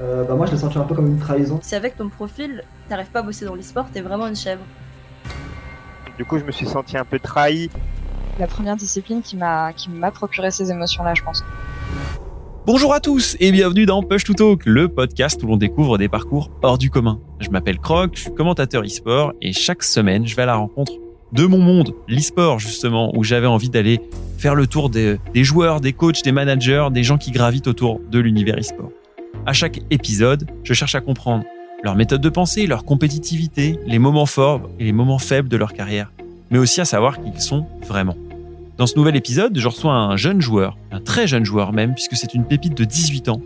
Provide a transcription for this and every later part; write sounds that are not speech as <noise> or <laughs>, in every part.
euh, bah moi je l'ai senti un peu comme une trahison. Si avec ton profil, t'arrives pas à bosser dans l'e-sport, t'es vraiment une chèvre. Du coup, je me suis senti un peu trahi. La première discipline qui m'a qui m'a procuré ces émotions-là, je pense. Bonjour à tous et bienvenue dans Push to Talk, le podcast où l'on découvre des parcours hors du commun. Je m'appelle Croc, je suis commentateur e-sport et chaque semaine, je vais à la rencontre de mon monde, l'e-sport justement, où j'avais envie d'aller faire le tour des, des joueurs, des coachs, des managers, des gens qui gravitent autour de l'univers e-sport. À chaque épisode, je cherche à comprendre leur méthode de pensée, leur compétitivité, les moments forts et les moments faibles de leur carrière, mais aussi à savoir qui ils sont vraiment. Dans ce nouvel épisode, je reçois un jeune joueur, un très jeune joueur même, puisque c'est une pépite de 18 ans.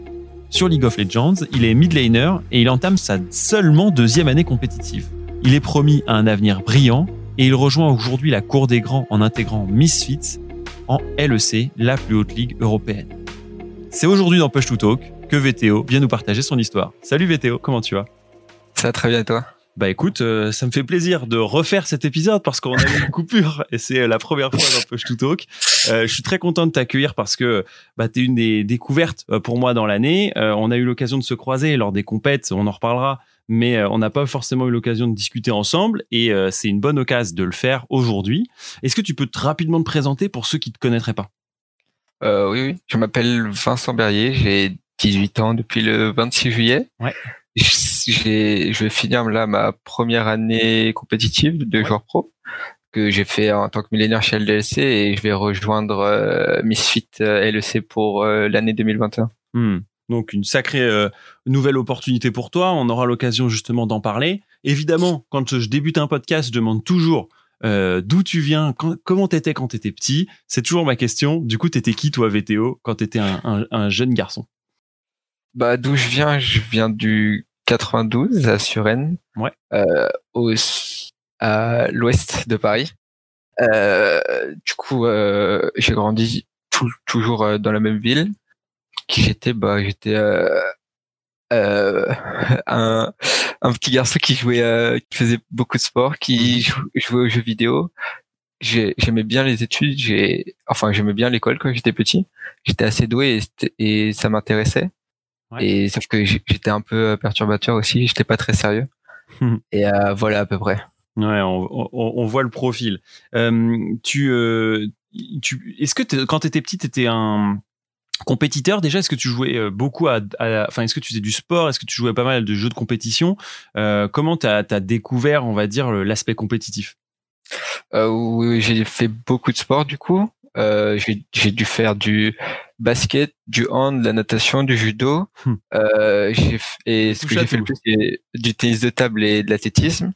Sur League of Legends, il est mid laner et il entame sa seulement deuxième année compétitive. Il est promis à un avenir brillant et il rejoint aujourd'hui la cour des grands en intégrant Misfits en LEC, la plus haute ligue européenne. C'est aujourd'hui dans Push to Talk que VTO vient nous partager son histoire. Salut VTO, comment tu vas? Ça va très bien toi? Bah écoute, euh, ça me fait plaisir de refaire cet épisode parce qu'on a eu une coupure <laughs> et c'est la première fois dans Push to Talk. Euh, je suis très content de t'accueillir parce que bah, tu es une des découvertes euh, pour moi dans l'année. Euh, on a eu l'occasion de se croiser lors des compètes, on en reparlera, mais on n'a pas forcément eu l'occasion de discuter ensemble et c'est une bonne occasion de le faire aujourd'hui. Est-ce que tu peux te rapidement te présenter pour ceux qui te connaîtraient pas? Euh, Oui, oui. Je m'appelle Vincent Berrier, j'ai 18 ans depuis le 26 juillet. Ouais. J'ai, je vais finir là ma première année compétitive de joueur pro que j'ai fait en tant que millénaire chez LDLC et je vais rejoindre euh, Misfit euh, LEC pour euh, l'année 2021. Hmm. Donc une sacrée euh, nouvelle opportunité pour toi. On aura l'occasion justement d'en parler. Évidemment, quand je débute un podcast, je demande toujours euh, d'où tu viens, quand, comment t'étais quand t'étais petit. C'est toujours ma question. Du coup, t'étais qui toi, VTO, quand t'étais un, un, un jeune garçon? Bah d'où je viens, je viens du 92 à Suresnes, Ouais. euh, au, à l'ouest de Paris. Euh, du coup, euh, j'ai grandi tou- toujours euh, dans la même ville. Qui j'étais, bah j'étais euh, euh, <laughs> un, un petit garçon qui jouait, euh, qui faisait beaucoup de sport, qui jou- jouait aux jeux vidéo. J'ai- J'aimais bien les études, j'ai, enfin j'aimais bien l'école quand j'étais petit. J'étais assez doué et, ça m'intéressait. Ouais. Et sauf que j'étais un peu perturbateur aussi, j'étais pas très sérieux. Mhm. et euh, voilà à peu près. Ouais, on, on, on voit le profil. Euh, tu, euh, tu, est-ce que t'es- quand t'étais petit, t'étais un compétiteur déjà Est-ce que tu jouais euh, beaucoup à, à- enfin, est-ce que tu faisais du sport? Est-ce que tu jouais pas mal de jeux de compétition? Euh, Comment t'as as découvert, on va dire, l'aspect compétitif? Euh, oui, oui, j'ai fait beaucoup de sport du coup. Euh, j'ai dû faire du basket, du hand, de la natation, du judo. Hmm. Euh, j'ai et ce que j'ai fait le plus c'est du tennis de table et de l'athlétisme.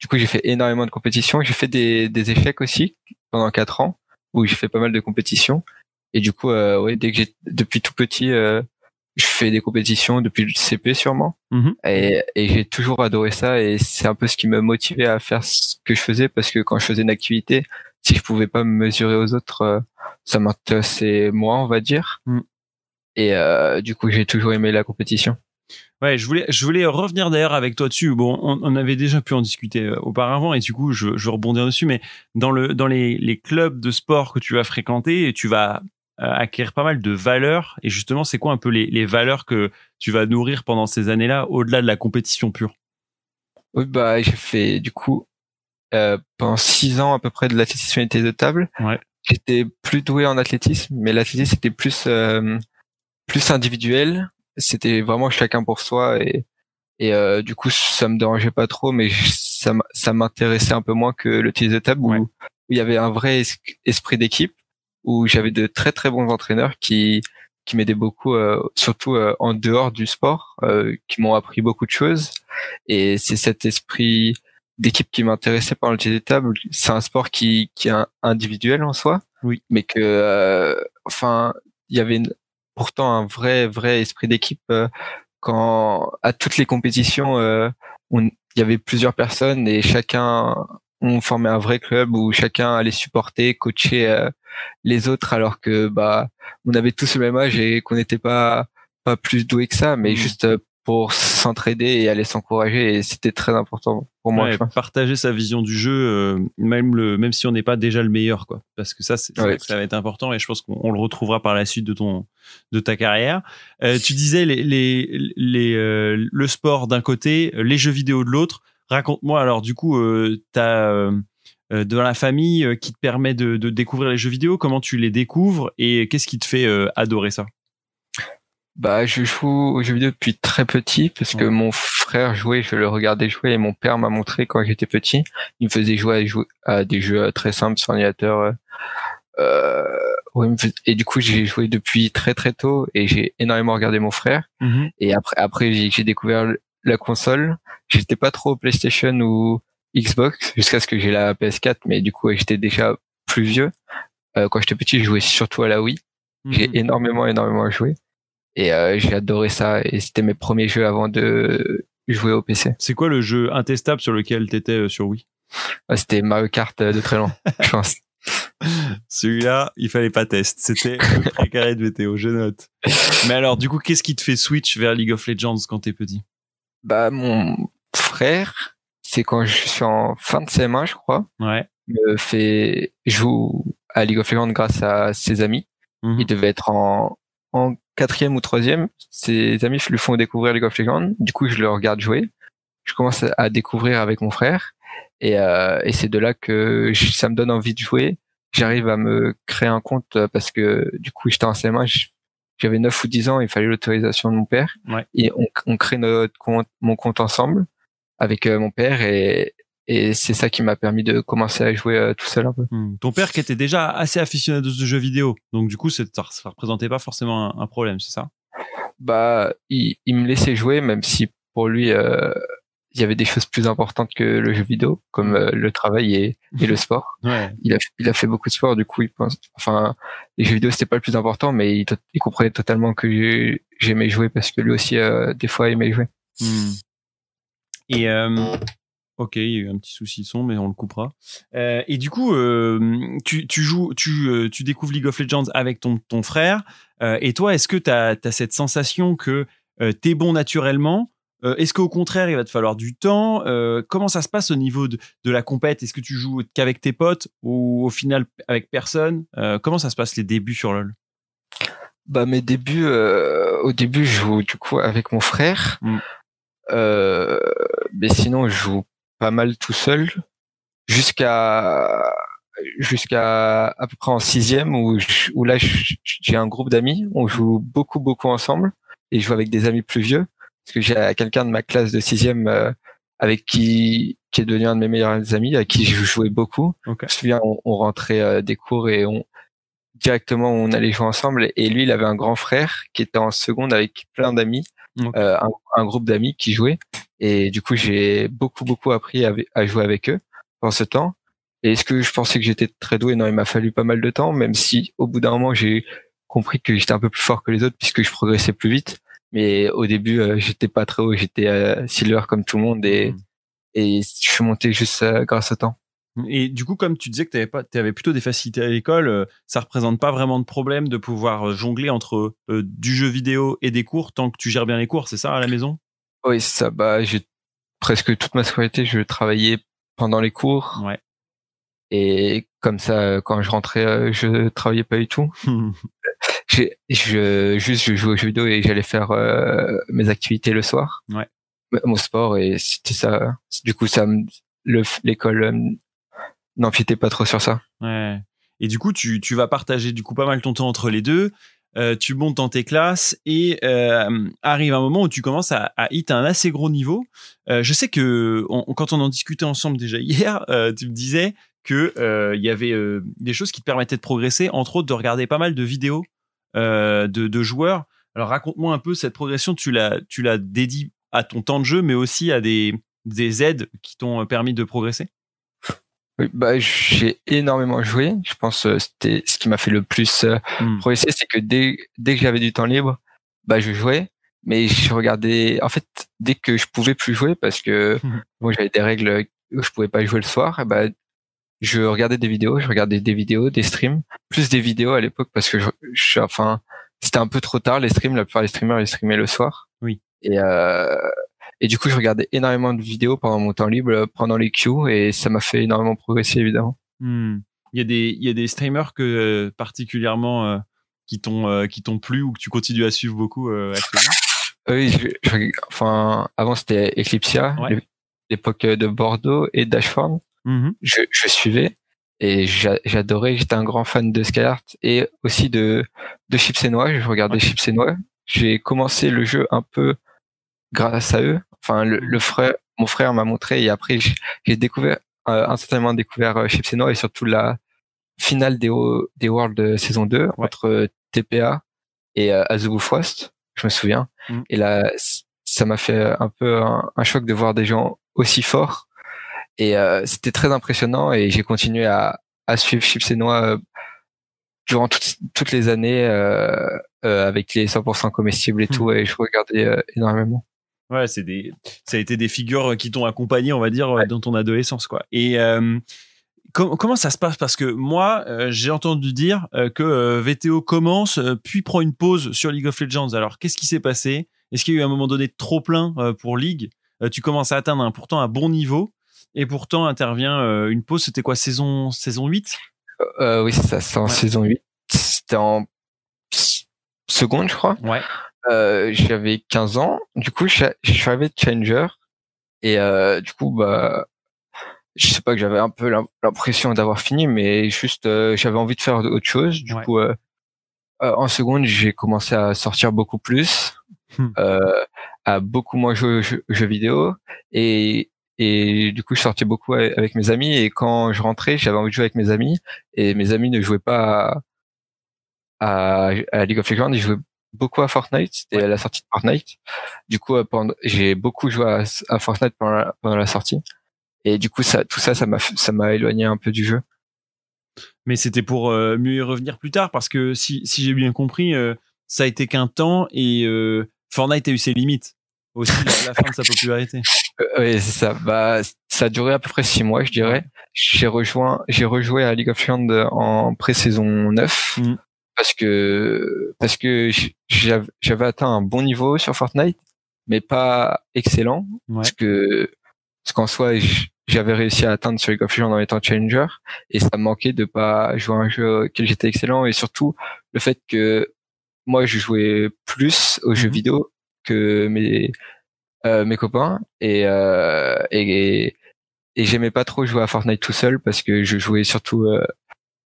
Du coup, j'ai fait énormément de compétitions. J'ai fait des, des échecs aussi pendant quatre ans où j'ai fait pas mal de compétitions. Et du coup, euh, ouais, dès que j'ai depuis tout petit, euh, je fais des compétitions depuis le CP sûrement. Mhm. Et, et j'ai toujours adoré ça et c'est un peu ce qui me motivait à faire ce que je faisais parce que quand je faisais une activité, si je pouvais pas me mesurer aux autres, euh, ça m'intéressait moins, on va dire. Mm. Et euh, du coup, j'ai toujours aimé la compétition. Ouais, je voulais, je voulais revenir d'ailleurs avec toi dessus. Bon, on, on avait déjà pu en discuter euh, auparavant et du coup, je, je vais rebondir dessus. Mais dans le, dans les, les clubs de sport que tu vas fréquenter, tu vas acquérir pas mal de valeurs. Et justement, c'est quoi un peu les, les valeurs que tu vas nourrir pendant ces années-là, au-delà de la compétition pure? Oui, bah j'ai fait du coup euh, pendant six ans à peu près de l'athlétisme et de table. Ouais. J'étais plus doué en athlétisme, mais l'athlétisme c'était plus euh, plus individuel. C'était vraiment chacun pour soi et et euh, du coup ça me dérangeait pas trop, mais ça ça m'intéressait un peu moins que le tennis de table où, Ouais. où il y avait un vrai es- esprit d'équipe où j'avais de très très bons entraîneurs qui qui m'aidaient beaucoup, euh, surtout euh, en dehors du sport, euh, qui m'ont appris beaucoup de choses. Et c'est cet esprit d'équipe qui m'intéressait par le tennis de table. C'est un sport qui, qui est individuel en soi, Oui. mais que, euh, enfin, il y avait une- pourtant un vrai, vrai esprit d'équipe euh, quand à toutes les compétitions, euh, on- il y avait plusieurs personnes et chacun on formait un vrai club où chacun allait supporter, coacher euh, les autres alors que bah on avait tous le même âge et qu'on n'était pas pas plus doué que ça, mais Mhm. juste euh, pour s'entraider et aller s'encourager et c'était très important pour moi. Ouais, partager sa vision du jeu, euh, même le, même si on n'est pas déjà le meilleur, quoi. Parce que ça, c'est Ouais. que ça va être important et je pense qu'on on le retrouvera par la suite de ton, de ta carrière. Euh, tu disais les, les, les, le sport d'un côté, les jeux vidéo de l'autre. Raconte-moi alors, du coup, euh, t'as euh, euh, dans la famille euh, qui te permet de, de découvrir les jeux vidéo. Comment tu les découvres et qu'est-ce qui te fait euh, adorer ça? Bah, je joue aux jeux vidéo depuis très petit parce que mon frère jouait, je le regardais jouer et mon père m'a montré quand j'étais petit. Il me faisait jouer à, jouer à des jeux euh, très simples sur ordinateur. euh, ouais, et du coup, j'ai joué depuis très très tôt et j'ai énormément regardé mon frère. Et après, après j'ai découvert la console. J'étais pas trop PlayStation ou Xbox jusqu'à ce que j'ai la PS4, mais du coup, j'étais déjà plus vieux. Euh, quand j'étais petit, je jouais surtout à la Wii. J'ai Mhm. énormément, énormément joué. Et euh, j'ai adoré ça. Et c'était mes premiers jeux avant de jouer au PC. C'est quoi le jeu intestable sur lequel t'étais euh, sur Wii? Ah, C'était Mario Kart de très loin, <laughs> je pense. Celui-là, il fallait pas test. C'était le précaré de VTO, je note. Mais alors, du coup, qu'est-ce qui te fait switch vers League of Legends quand t'es petit? Bah, mon frère, c'est quand je suis en fin de CM1, je crois, Ouais. me fait joue à League of Legends grâce à ses amis. Mhm. Il devait être en, en quatrième ou troisième. Ses amis lui font découvrir League of Legends. Du coup, je le regarde jouer. Je commence à découvrir avec mon frère. Et, euh, et c'est de là que je- ça me donne envie de jouer. J'arrive à me créer un compte parce que du coup, j'étais en CM1. J'avais 9 ou 10 ans. Il fallait l'autorisation de mon père. Ouais. Et on, on crée notre compte, mon compte ensemble avec euh, mon père. Et, et c'est ça qui m'a permis de commencer à jouer euh, tout seul un peu. Hmm. Ton père qui était déjà assez aficionado de jeux vidéo, donc du coup, ça, ça représentait pas forcément un, un problème, c'est ça? Bah il, il me laissait jouer même si pour lui euh, il y avait des choses plus importantes que le jeu vidéo comme euh, le travail et, et le sport Ouais. il a il a fait beaucoup de sport du coup il pense enfin les jeux vidéo c'était pas le plus important mais il, comprenait totalement que j'ai- j'aimais jouer parce que lui aussi euh, des fois aimait jouer Hmm. Et euh, ok, il y a eu un petit souci de son, mais on le coupera. Euh, et du coup, euh, tu, tu joues, tu, tu découvres League of Legends avec ton, ton frère. Et toi, est-ce que tu as, cette sensation que euh, t'es bon naturellement Euh, Est-ce qu'au contraire, il va te falloir du temps? Euh, Comment ça se passe au niveau de, de la compète? Est-ce que tu joues qu'avec tes potes ou au final avec personne? Euh, Comment ça se passe les débuts sur LoL? Bah mes débuts au début je joue du coup avec mon frère. Mm. mais sinon je joue pas mal tout seul. Jusqu'à jusqu'à à peu près en sixième où je- où là j'ai un groupe d'amis. On joue beaucoup beaucoup ensemble. Et je joue avec des amis plus vieux parce que j'ai quelqu'un de ma classe de sixième euh, avec qui qui est devenu un de mes meilleurs amis avec qui je jouais beaucoup. Ok. je me souviens on, on rentrait euh, des cours et on directement on allait jouer ensemble. Et lui il avait un grand frère qui était en seconde avec plein d'amis euh, un, un groupe d'amis qui jouaient. Et du coup j'ai beaucoup beaucoup appris à, à jouer avec eux pendant ce temps. Et est-ce que je pensais que j'étais très doué non il m'a fallu pas mal de temps même si au bout d'un moment j'ai compris que j'étais un peu plus fort que les autres puisque je progressais plus vite mais au début euh, <laughs> j'étais pas très haut j'étais euh, silver comme tout le monde et et je suis monté juste euh, grâce au temps Et du coup, comme tu disais que tu avais, pas, avais plutôt des facilités à l'école, euh, ça représente pas vraiment de problème de pouvoir euh, jongler entre du jeu vidéo et des cours tant que tu gères bien les cours, c'est ça à la maison? Oui, ça, bah, j'ai presque toute ma scolarité, je travaillais pendant les cours. Ouais. Et comme ça, quand je rentrais, je travaillais pas du tout. <laughs> Je, juste, je jouais aux jeux vidéo et j'allais faire euh, mes activités le soir. Ouais. Mon sport et c'était ça. Du coup, ça, l'école euh, n'empiétait pas trop sur ça. ouais. Et du coup, tu, tu vas partager du coup pas mal ton temps entre les deux. Euh, tu montes dans tes classes et euh, arrive un moment où tu commences à, à hit un assez gros niveau. Euh, je sais que on- quand on en discutait ensemble déjà <laughs> hier, tu me disais que il y avait des choses qui te permettaient de progresser, entre autres de regarder pas mal de vidéos de, de joueurs. Alors raconte-moi un peu cette progression. Tu l'as tu l'as dédié à ton temps de jeu, mais aussi à des des aides qui t'ont permis de progresser? Oui, bah, j'ai énormément joué. Je pense que c'était ce qui m'a fait le plus euh, Hmm. progresser, c'est que dès, dès que j'avais du temps libre, bah, je jouais. Mais je regardais, en fait, dès que je pouvais plus jouer parce que <laughs> j'avais des règles où je pouvais pas jouer le soir, et bah, je regardais des vidéos, je regardais des vidéos, des streams, plus des vidéos à l'époque parce que je, je- enfin, c'était un peu trop tard les streams. La plupart des streamers ils streamaient le soir. Oui. Et, euh, et du coup, je regardais énormément de vidéos pendant mon temps libre, pendant les queues, et ça m'a fait énormément progresser, évidemment. Hmm. Il y a des, il y a des streamers que euh, particulièrement euh, qui t'ont, qui t'ont plu ou que tu continues à suivre beaucoup actuellement? Oui, je, je- enfin, avant c'était Eclipsia, Ouais. l'époque de Bordeaux et Dashform. Mhm. Je, je suivais et j'a- j'adorais. J'étais un grand fan de Skyheart et aussi de de Chips et Noix. Je regardais Chips et Noix. J'ai commencé le jeu un peu grâce à eux. Enfin, le, le frère, mon frère m'a montré et après j'ai découvert euh, instantanément découvert euh, Chips et Noix et surtout la finale des des Worlds de saison 2 entre euh, TPA et euh, Azubu Frost. Je me souviens. Mhm. Et là, ça m'a fait un peu un, un choc de voir des gens aussi forts. Et euh, c'était très impressionnant et j'ai continué à, à suivre Chips et Noix euh, durant toutes, toutes les années euh, euh, avec les 100% comestibles et Hmm. tout et je regardais euh, énormément. Ouais, c'est des, ça a été des figures qui t'ont accompagné, on va dire, euh, dans ton adolescence, quoi. Et euh, com- comment ça se passe? Parce que moi, euh, j'ai entendu dire euh, que euh, VTO commence, euh, puis prend une pause sur League of Legends. Alors, qu'est-ce qui s'est passé? Est-ce qu'il y a eu un moment donné trop plein euh, pour League? Euh, Tu commences à atteindre un, pourtant un bon niveau, et pourtant intervient euh, une pause. C'était quoi, saison saison 8 Euh, oui, c'est ça, c'est en Ouais. saison 8. C'était en seconde, je crois. Ouais. Euh, j'avais 15 ans. Du coup, je, de Challenger. Et euh, du coup, bah, je sais pas que j'avais un peu l'im- l'impression d'avoir fini, mais juste, euh, j'avais envie de faire autre chose. Du Ouais. coup, en seconde, j'ai commencé à sortir beaucoup plus, Hmm. à beaucoup moins jouer aux jeux, jeux vidéo. Et, et du coup, je sortais beaucoup avec mes amis. Et quand je rentrais, j'avais envie de jouer avec mes amis. Et mes amis ne jouaient pas à, à League of Legends, ils jouaient beaucoup à Fortnite. C'était à la sortie de Fortnite. Du coup, euh, j'ai beaucoup joué à, à Fortnite pendant la, pendant la sortie. Et du coup, ça, tout ça, ça m'a, ça m'a éloigné un peu du jeu. Mais c'était pour euh, mieux y revenir plus tard, parce que si, si j'ai bien compris, euh, ça a été qu'un temps et euh, Fortnite a eu ses limites. Aussi, la, la fin de sa popularité. Euh, oui, ça. Bah, ça a duré à peu près six mois, je dirais. J'ai rejoint, j'ai rejoué à League of Legends en pré-saison 9 Mhm. parce que parce que j'avais atteint un bon niveau sur Fortnite, mais pas excellent. Ouais. Parce que parce qu'en soi, j'avais réussi à atteindre sur League of Legends en étant challenger et ça me manquait de pas jouer à un jeu auquel j'étais excellent et surtout le fait que moi je jouais plus aux jeux Mhm. vidéo que mes euh, mes copains et euh, et, et j'aimais pas trop jouer à Fortnite tout seul parce que je jouais surtout euh,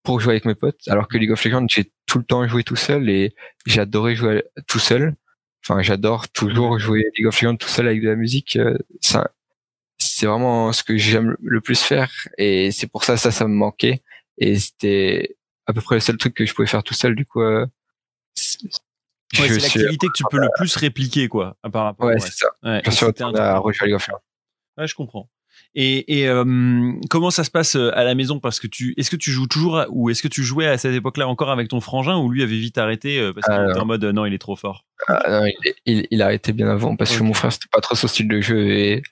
pour jouer avec mes potes alors que League of Legends j'ai tout le temps joué tout seul et j'adorais jouer tout seul. Enfin j'adore toujours jouer League of Legends tout seul avec de la musique ça c'est vraiment ce que j'aime le plus faire et c'est pour ça ça ça me manquait et c'était à peu près le seul truc que je pouvais faire tout seul du coup euh, Ouais, c'est l'activité que tu peux le plus répliquer, quoi, par rapport ouais reste. c'est ça Ouais, je suis retourné à League of Legends Ouais, je comprends. Et, et euh, comment ça se passe euh, à la maison? Parce que tu, est-ce que tu joues toujours ou est-ce que tu jouais à cette époque-là encore avec ton frangin ou lui avait vite arrêté euh, parce qu'il Ah, était en mode euh, non, il est trop fort? Ah, non, il, il, il a arrêté bien avant parce que mon frère c'était pas trop son style de jeu et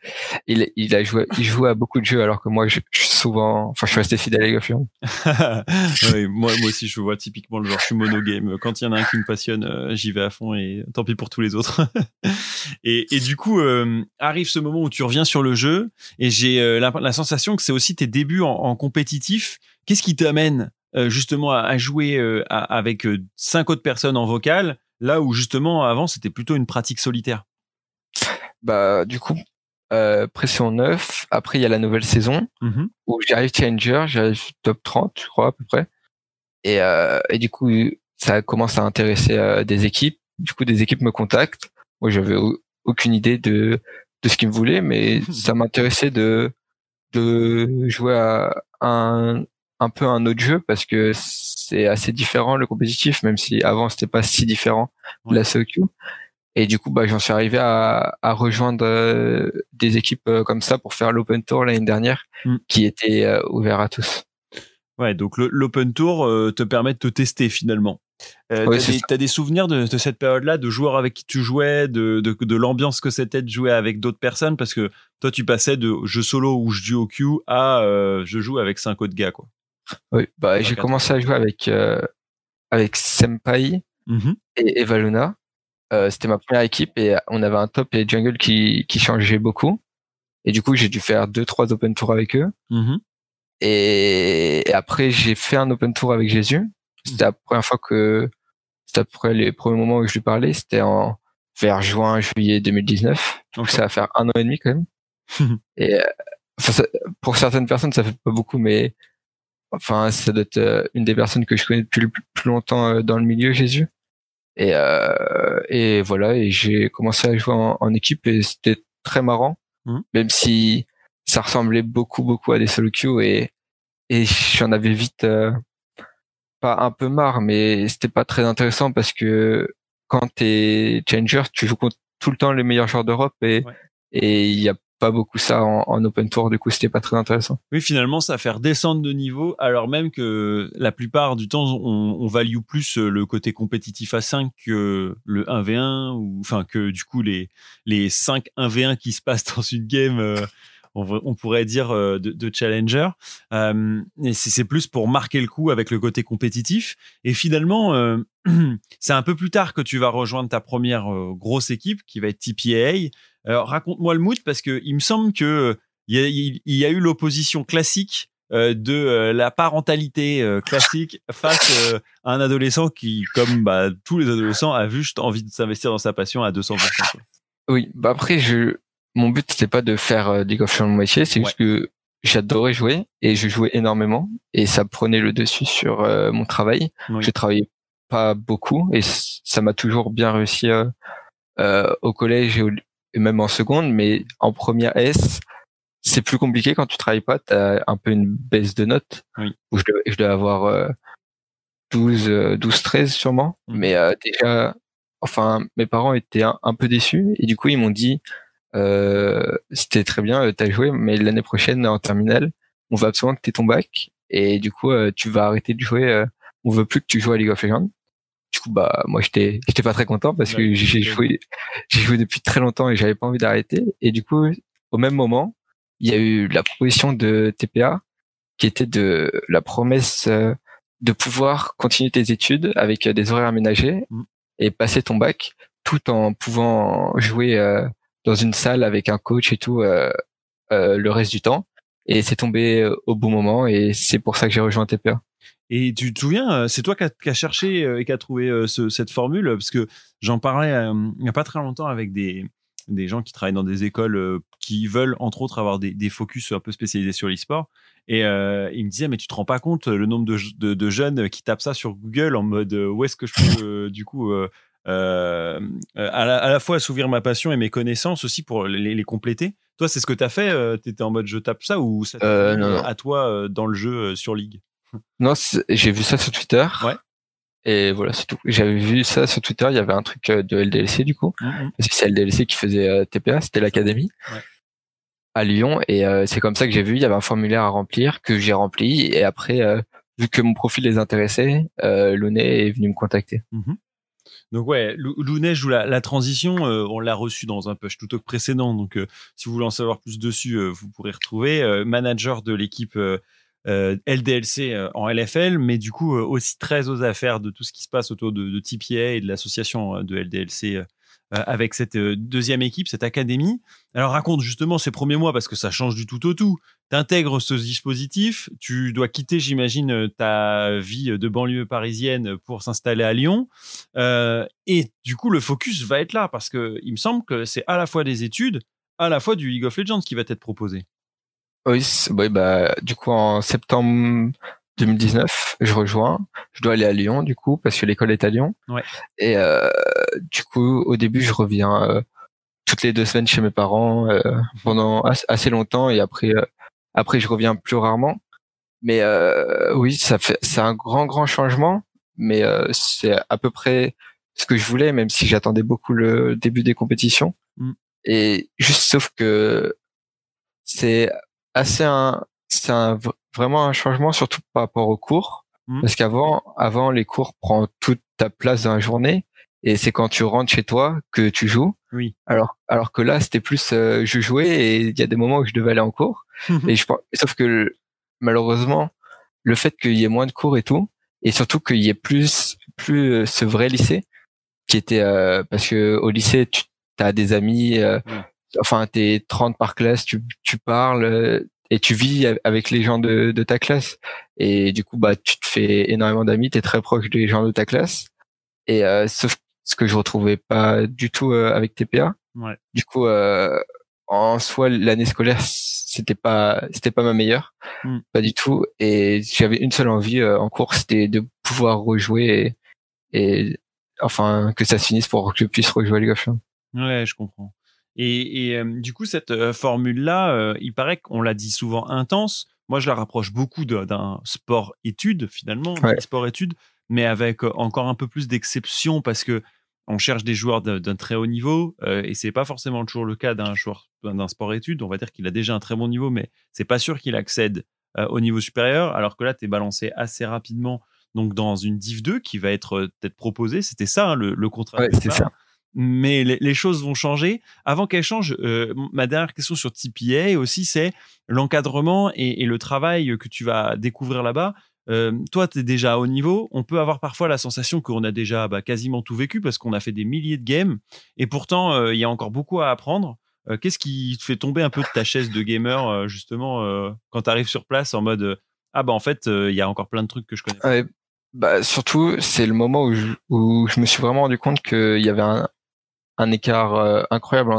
il, il a joué il jouait à beaucoup de jeux alors que moi je, je suis souvent enfin je suis resté fidèle à Legends. <laughs> Ouais, moi, moi aussi, je vois typiquement le genre, je suis monogame. Quand il y en a un qui me passionne, j'y vais à fond et tant pis pour tous les autres. <laughs> et, et du coup, euh, arrive ce moment où tu reviens sur le jeu et j'ai euh, la, la sensation que c'est aussi tes débuts en, en compétitif. Qu'est-ce qui t'amène euh, justement à, à jouer euh, à- avec cinq autres personnes en vocal, là où justement avant c'était plutôt une pratique solitaire? Bah du coup euh, pression 9, après il y a la nouvelle saison où j'arrive challenger, j'arrive top 30 je crois à peu près. Et et du coup ça commence à intéresser des équipes, du coup des équipes me contactent. Moi j'avais au- aucune idée de de ce qu'ils me voulaient mais <laughs> ça m'intéressait de de jouer à un un peu un autre jeu parce que c'est assez différent le compétitif même si avant c'était pas si différent de la COQ et du coup bah j'en suis arrivé à, à rejoindre euh, des équipes euh, comme ça pour faire l'open tour l'année dernière Mm. qui était euh, ouvert à tous Ouais, donc l'open tour euh, te permet de te tester finalement. Euh, Ouais, t'as, c'est des, souvenirs de, de cette période-là, de joueurs avec qui tu jouais, de, de, de l'ambiance que c'était de jouer avec d'autres personnes, parce que toi tu passais de jeu solo où je au Q à euh, je joue avec cinq autres gars quoi. oui bah j'ai commencé à jouer avec euh, avec Senpai Mhm. et Evaluna Euh, c'était ma première équipe et on avait un top et jungle qui, qui changeait beaucoup. Et du coup, j'ai dû faire deux, trois open tours avec eux. Mhm. Et, et après, j'ai fait un open tour avec Jésus. C'était la première fois que, c'était après les premiers moments où je lui parlais. C'était en, vers juin, juillet 2019. Donc Ok. ça va faire un an et demi quand même. <laughs> et, euh, enfin, ça- pour certaines personnes, ça fait pas beaucoup, mais enfin, ça doit être euh, une des personnes que je connais depuis le plus, longtemps euh, dans le milieu, Jésus. Et, euh, et voilà, et j'ai commencé à jouer en, en équipe et c'était très marrant, Mhm. même si ça ressemblait beaucoup, beaucoup à des solo queues et, et j'en avais vite euh, pas un peu marre, mais c'était pas très intéressant parce que quand t'es changer, tu joues contre tout le temps les meilleurs joueurs d'Europe et Ouais. et il y a pas beaucoup ça en, en open tour, du coup c'était pas très intéressant. Oui, finalement, ça va faire descendre de niveau, alors même que la plupart du temps, on, on value plus euh, le côté compétitif à 5 que le 1v1, ou enfin que du coup les, les 5 1v1 qui se passent dans une game, euh, on, pourrait dire euh, de, challenger. Euh, et c'est plus pour marquer le coup avec le côté compétitif. Et finalement, euh, <clears throat> c'est un peu plus tard que tu vas rejoindre ta première grosse équipe qui va être TPA. Raconte-moi le mood parce que il me semble que il y a, y a eu l'opposition classique de la parentalité classique <laughs> face à un adolescent qui, comme bah, tous les adolescents, a juste envie de s'investir dans sa passion à 200%. quoi. Oui, bah après je mon but c'était pas de faire euh, League of Legends moitié, c'est juste que j'adorais jouer et je jouais énormément et ça prenait le dessus sur euh, mon travail. Oui. J'ai travaillé pas beaucoup et ça m'a toujours bien réussi euh, euh, au collège et, au- et même en seconde, mais en première S, c'est plus compliqué quand tu travailles pas, t'as un peu une baisse de notes. Oui. Où je dois, je dois avoir euh, 12, euh, 12, 13 sûrement. Mhm. Mais euh, déjà, enfin, mes parents étaient un, un peu déçus et du coup ils m'ont dit, c'était très bien, euh, t'as joué, mais l'année prochaine en terminale, on va absolument que t'aies ton bac et du coup euh, tu vas arrêter de jouer. euh, on veut plus que tu joues à League of Legends. Du coup, bah moi j'étais j'étais pas très content parce que j'ai joué j'ai joué depuis très longtemps et j'avais pas envie d'arrêter. Et du coup, au même moment, il y a eu la proposition de TPA qui était de la promesse euh, de pouvoir continuer tes études avec euh, des horaires aménagés Mm. et passer ton bac tout en pouvant jouer euh, dans une salle avec un coach et tout euh, euh, le reste du temps. Et c'est tombé euh, au bon moment et c'est pour ça que j'ai rejoint TPA. Et tu te souviens, c'est toi qui as, cherché et qui as trouvé ce- cette formule? Parce que j'en parlais il n'y a pas très longtemps avec des, des gens qui travaillent dans des écoles qui veulent entre autres avoir des, des focus un peu spécialisés sur l'e-sport. Et euh, ils me disaient, mais tu te rends pas compte le nombre de, de, de jeunes qui tapent ça sur Google en mode où est-ce que je peux du coup euh, euh, à, la, à la fois assouvir ma passion et mes connaissances aussi pour les, les compléter. Toi, c'est ce que tu as fait Tu étais en mode je tape ça ou ça Euh, non, non. à toi euh, dans le jeu euh, sur League? Non, j'ai vu ça sur Twitter. Ouais. Et voilà, c'est tout. J'avais vu ça sur Twitter. Il y avait un truc euh, de LDLC du coup. Mhm. parce que c'est LDLC qui faisait euh, TPA, c'était l'académie Ouais. à Lyon et euh, c'est comme ça que j'ai vu il y avait un formulaire à remplir que j'ai rempli et après euh, vu que mon profil les intéressait, euh, Lonet est venu me contacter. Mhm. Donc ouais, Lou- Lounet joue la, transition. euh, on l'a reçu dans un push tout talk précédent. Donc euh, si vous voulez en savoir plus dessus, euh, vous pourrez retrouver manager de l'équipe LDLC en LFL, mais du coup aussi très aux affaires de tout ce qui se passe autour de, de TPA et de l'association de LDLC avec cette euh, deuxième équipe, cette académie. Alors raconte justement ces premiers mois parce que ça change du tout au tout. T'intègres ce dispositif, tu dois quitter, j'imagine, euh, ta vie de banlieue parisienne pour s'installer à Lyon. Euh, et du coup, le focus va être là parce que il me semble que c'est à la fois des études, à la fois du League of Legends qui va être proposé. Oui, bah du coup en septembre 2019, je rejoins. Je dois aller à Lyon du coup parce que l'école est à Lyon. Ouais. Et euh, du coup au début je reviens euh, toutes les deux semaines chez mes parents euh, pendant as- assez longtemps et après euh, après je reviens plus rarement. Mais euh, oui, ça fait c'est un grand grand changement, mais euh, c'est à peu près ce que je voulais, même si j'attendais beaucoup le début des compétitions. Mm. Et juste sauf que c'est assez un c'est un vraiment un changement surtout par rapport aux cours Mhm. parce qu'avant avant les cours prennent toute ta place dans la journée et c'est quand tu rentres chez toi que tu joues Oui. alors alors que là c'était plus euh, je jouais et il y a des moments où je devais aller en cours <laughs> et je pense sauf que malheureusement le fait qu'il y ait moins de cours et tout et surtout qu'il y ait plus plus euh, ce vrai lycée qui était euh, parce que au lycée tu as des amis euh, Mm. enfin t'es 30 par classe tu tu parles euh, et tu vis avec les gens de, de ta classe et du coup bah tu te fais énormément d'amis t'es très proche des gens de ta classe et euh, sauf ce que je retrouvais pas du tout euh, avec TPA Ouais. du coup euh, en soi l'année scolaire c'était pas c'était pas ma meilleure Mm. pas du tout et j'avais une seule envie euh, en cours c'était de pouvoir rejouer et, et enfin que ça se finisse pour que je puisse rejouer à League of Legends. Ouais, je comprends. Et, et, euh, du coup, cette euh, formule-là, euh, il paraît qu'on l'a dit souvent intense. Moi, je la rapproche beaucoup d'un sport-étude, finalement, Ouais. sport-étude, mais avec encore un peu plus d'exception parce que on cherche des joueurs d'un très haut niveau euh, et c'est pas forcément toujours le cas d'un joueur d'un sport-étude. On va dire qu'il a déjà un très bon niveau, mais c'est pas sûr qu'il accède euh, au niveau supérieur. Alors que là, tu es balancé assez rapidement donc dans une Div 2 qui va être euh, peut-être proposée. C'était ça hein, le, le contrat. Ouais, c'est ça. mais les, les choses vont changer. Avant qu'elles changent, euh, ma dernière question sur TPA aussi, c'est l'encadrement et, et le travail que tu vas découvrir là-bas. Euh, toi, tu es déjà à haut niveau. On peut avoir parfois la sensation qu'on a déjà bah, quasiment tout vécu parce qu'on a fait des milliers de games. Et pourtant, euh, il y a encore beaucoup à apprendre. Euh, Qu'est-ce qui te fait tomber un peu de ta chaise de gamer, euh, justement, euh, quand tu arrives sur place en mode Ah, bah en fait, il y a encore plein de trucs que je connais. Ouais, bah surtout c'est le moment où je, me suis vraiment rendu compte qu'il y avait un, écart incroyable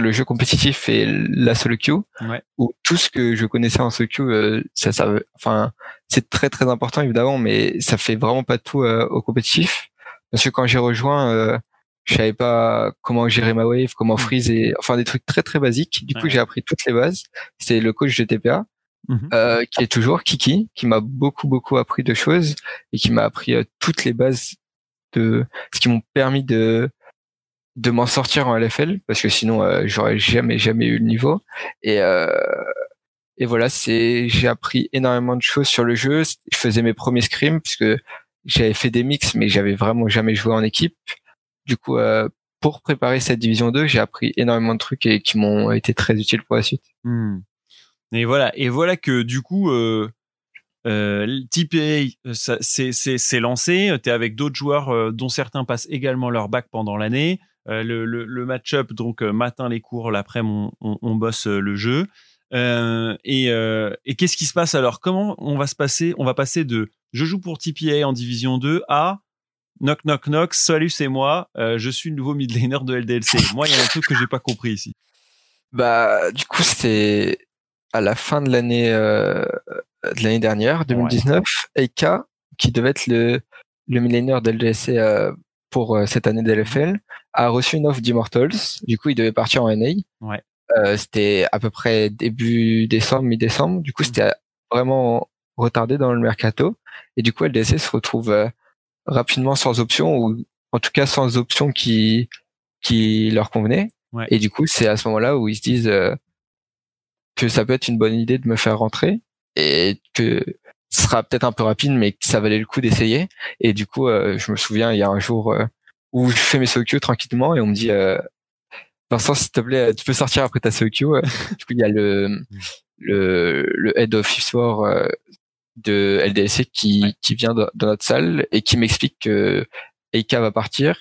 le jeu compétitif et la solo queue Ouais. où tout ce que je connaissais en solo queue euh, ça ça enfin c'est très très important évidemment mais ça fait vraiment pas tout euh, au compétitif parce que quand j'ai rejoint euh, je savais pas comment gérer ma wave comment freeze et enfin des trucs très très basiques du coup Ouais. j'ai appris toutes les bases c'est le coach de TPA Mhm. euh, qui est toujours Kiki, qui m'a beaucoup beaucoup appris de choses et qui m'a appris euh, toutes les bases de ce qui m'ont permis de de m'en sortir en LFL parce que sinon euh, j'aurais jamais jamais eu le niveau et euh, et voilà c'est j'ai appris énormément de choses sur le jeu je faisais mes premiers scrims puisque j'avais fait des mix mais j'avais vraiment jamais joué en équipe du coup euh, pour préparer cette division 2 j'ai appris énormément de trucs et qui m'ont été très utiles pour la suite Hmm. Et voilà, et voilà que du coup, euh, euh, TPA, euh, c'est- c'est lancé. Tu es avec d'autres joueurs euh, dont certains passent également leur bac pendant l'année. Euh, le, le, le match-up, donc euh, matin les cours, l'après-midi on, on, on bosse euh, le jeu. Euh, et et qu'est-ce qui se passe alors? Comment on va se passer On va passer de je joue pour TPA en division 2 à knock knock knock. Salut, c'est moi. je suis le nouveau mid laner de LDLC. moi, il y a un truc que j'ai pas compris ici. Bah, du coup, c'est à la fin de l'année de l'année dernière, 2019, Eika, qui devait être le le millénaire d'LGC euh, pour euh, cette année d'LFL, a reçu une offre d'Immortals. Du coup, il devait partir en NA. Ouais. Euh, c'était à peu près début décembre, mi-décembre. Du coup, c'était vraiment retardé dans le mercato. Et du coup, LDC se retrouve euh, rapidement sans option ou en tout cas sans option qui qui leur convenait. Ouais. Et du coup, c'est à ce moment-là où ils se disent euh, que ça peut être une bonne idée de me faire rentrer et que sera peut-être un peu rapide, mais que ça valait le coup d'essayer. Et du coup, euh, je me souviens, il y a un jour euh, où je fais mes SOQ tranquillement et on me dit euh, Vincent, s'il te plaît, tu peux sortir après ta SOQ. du coup, il y a le le, le head of e-sport euh, de LDLC qui, Ouais. qui vient dans notre salle et qui m'explique que Eika va partir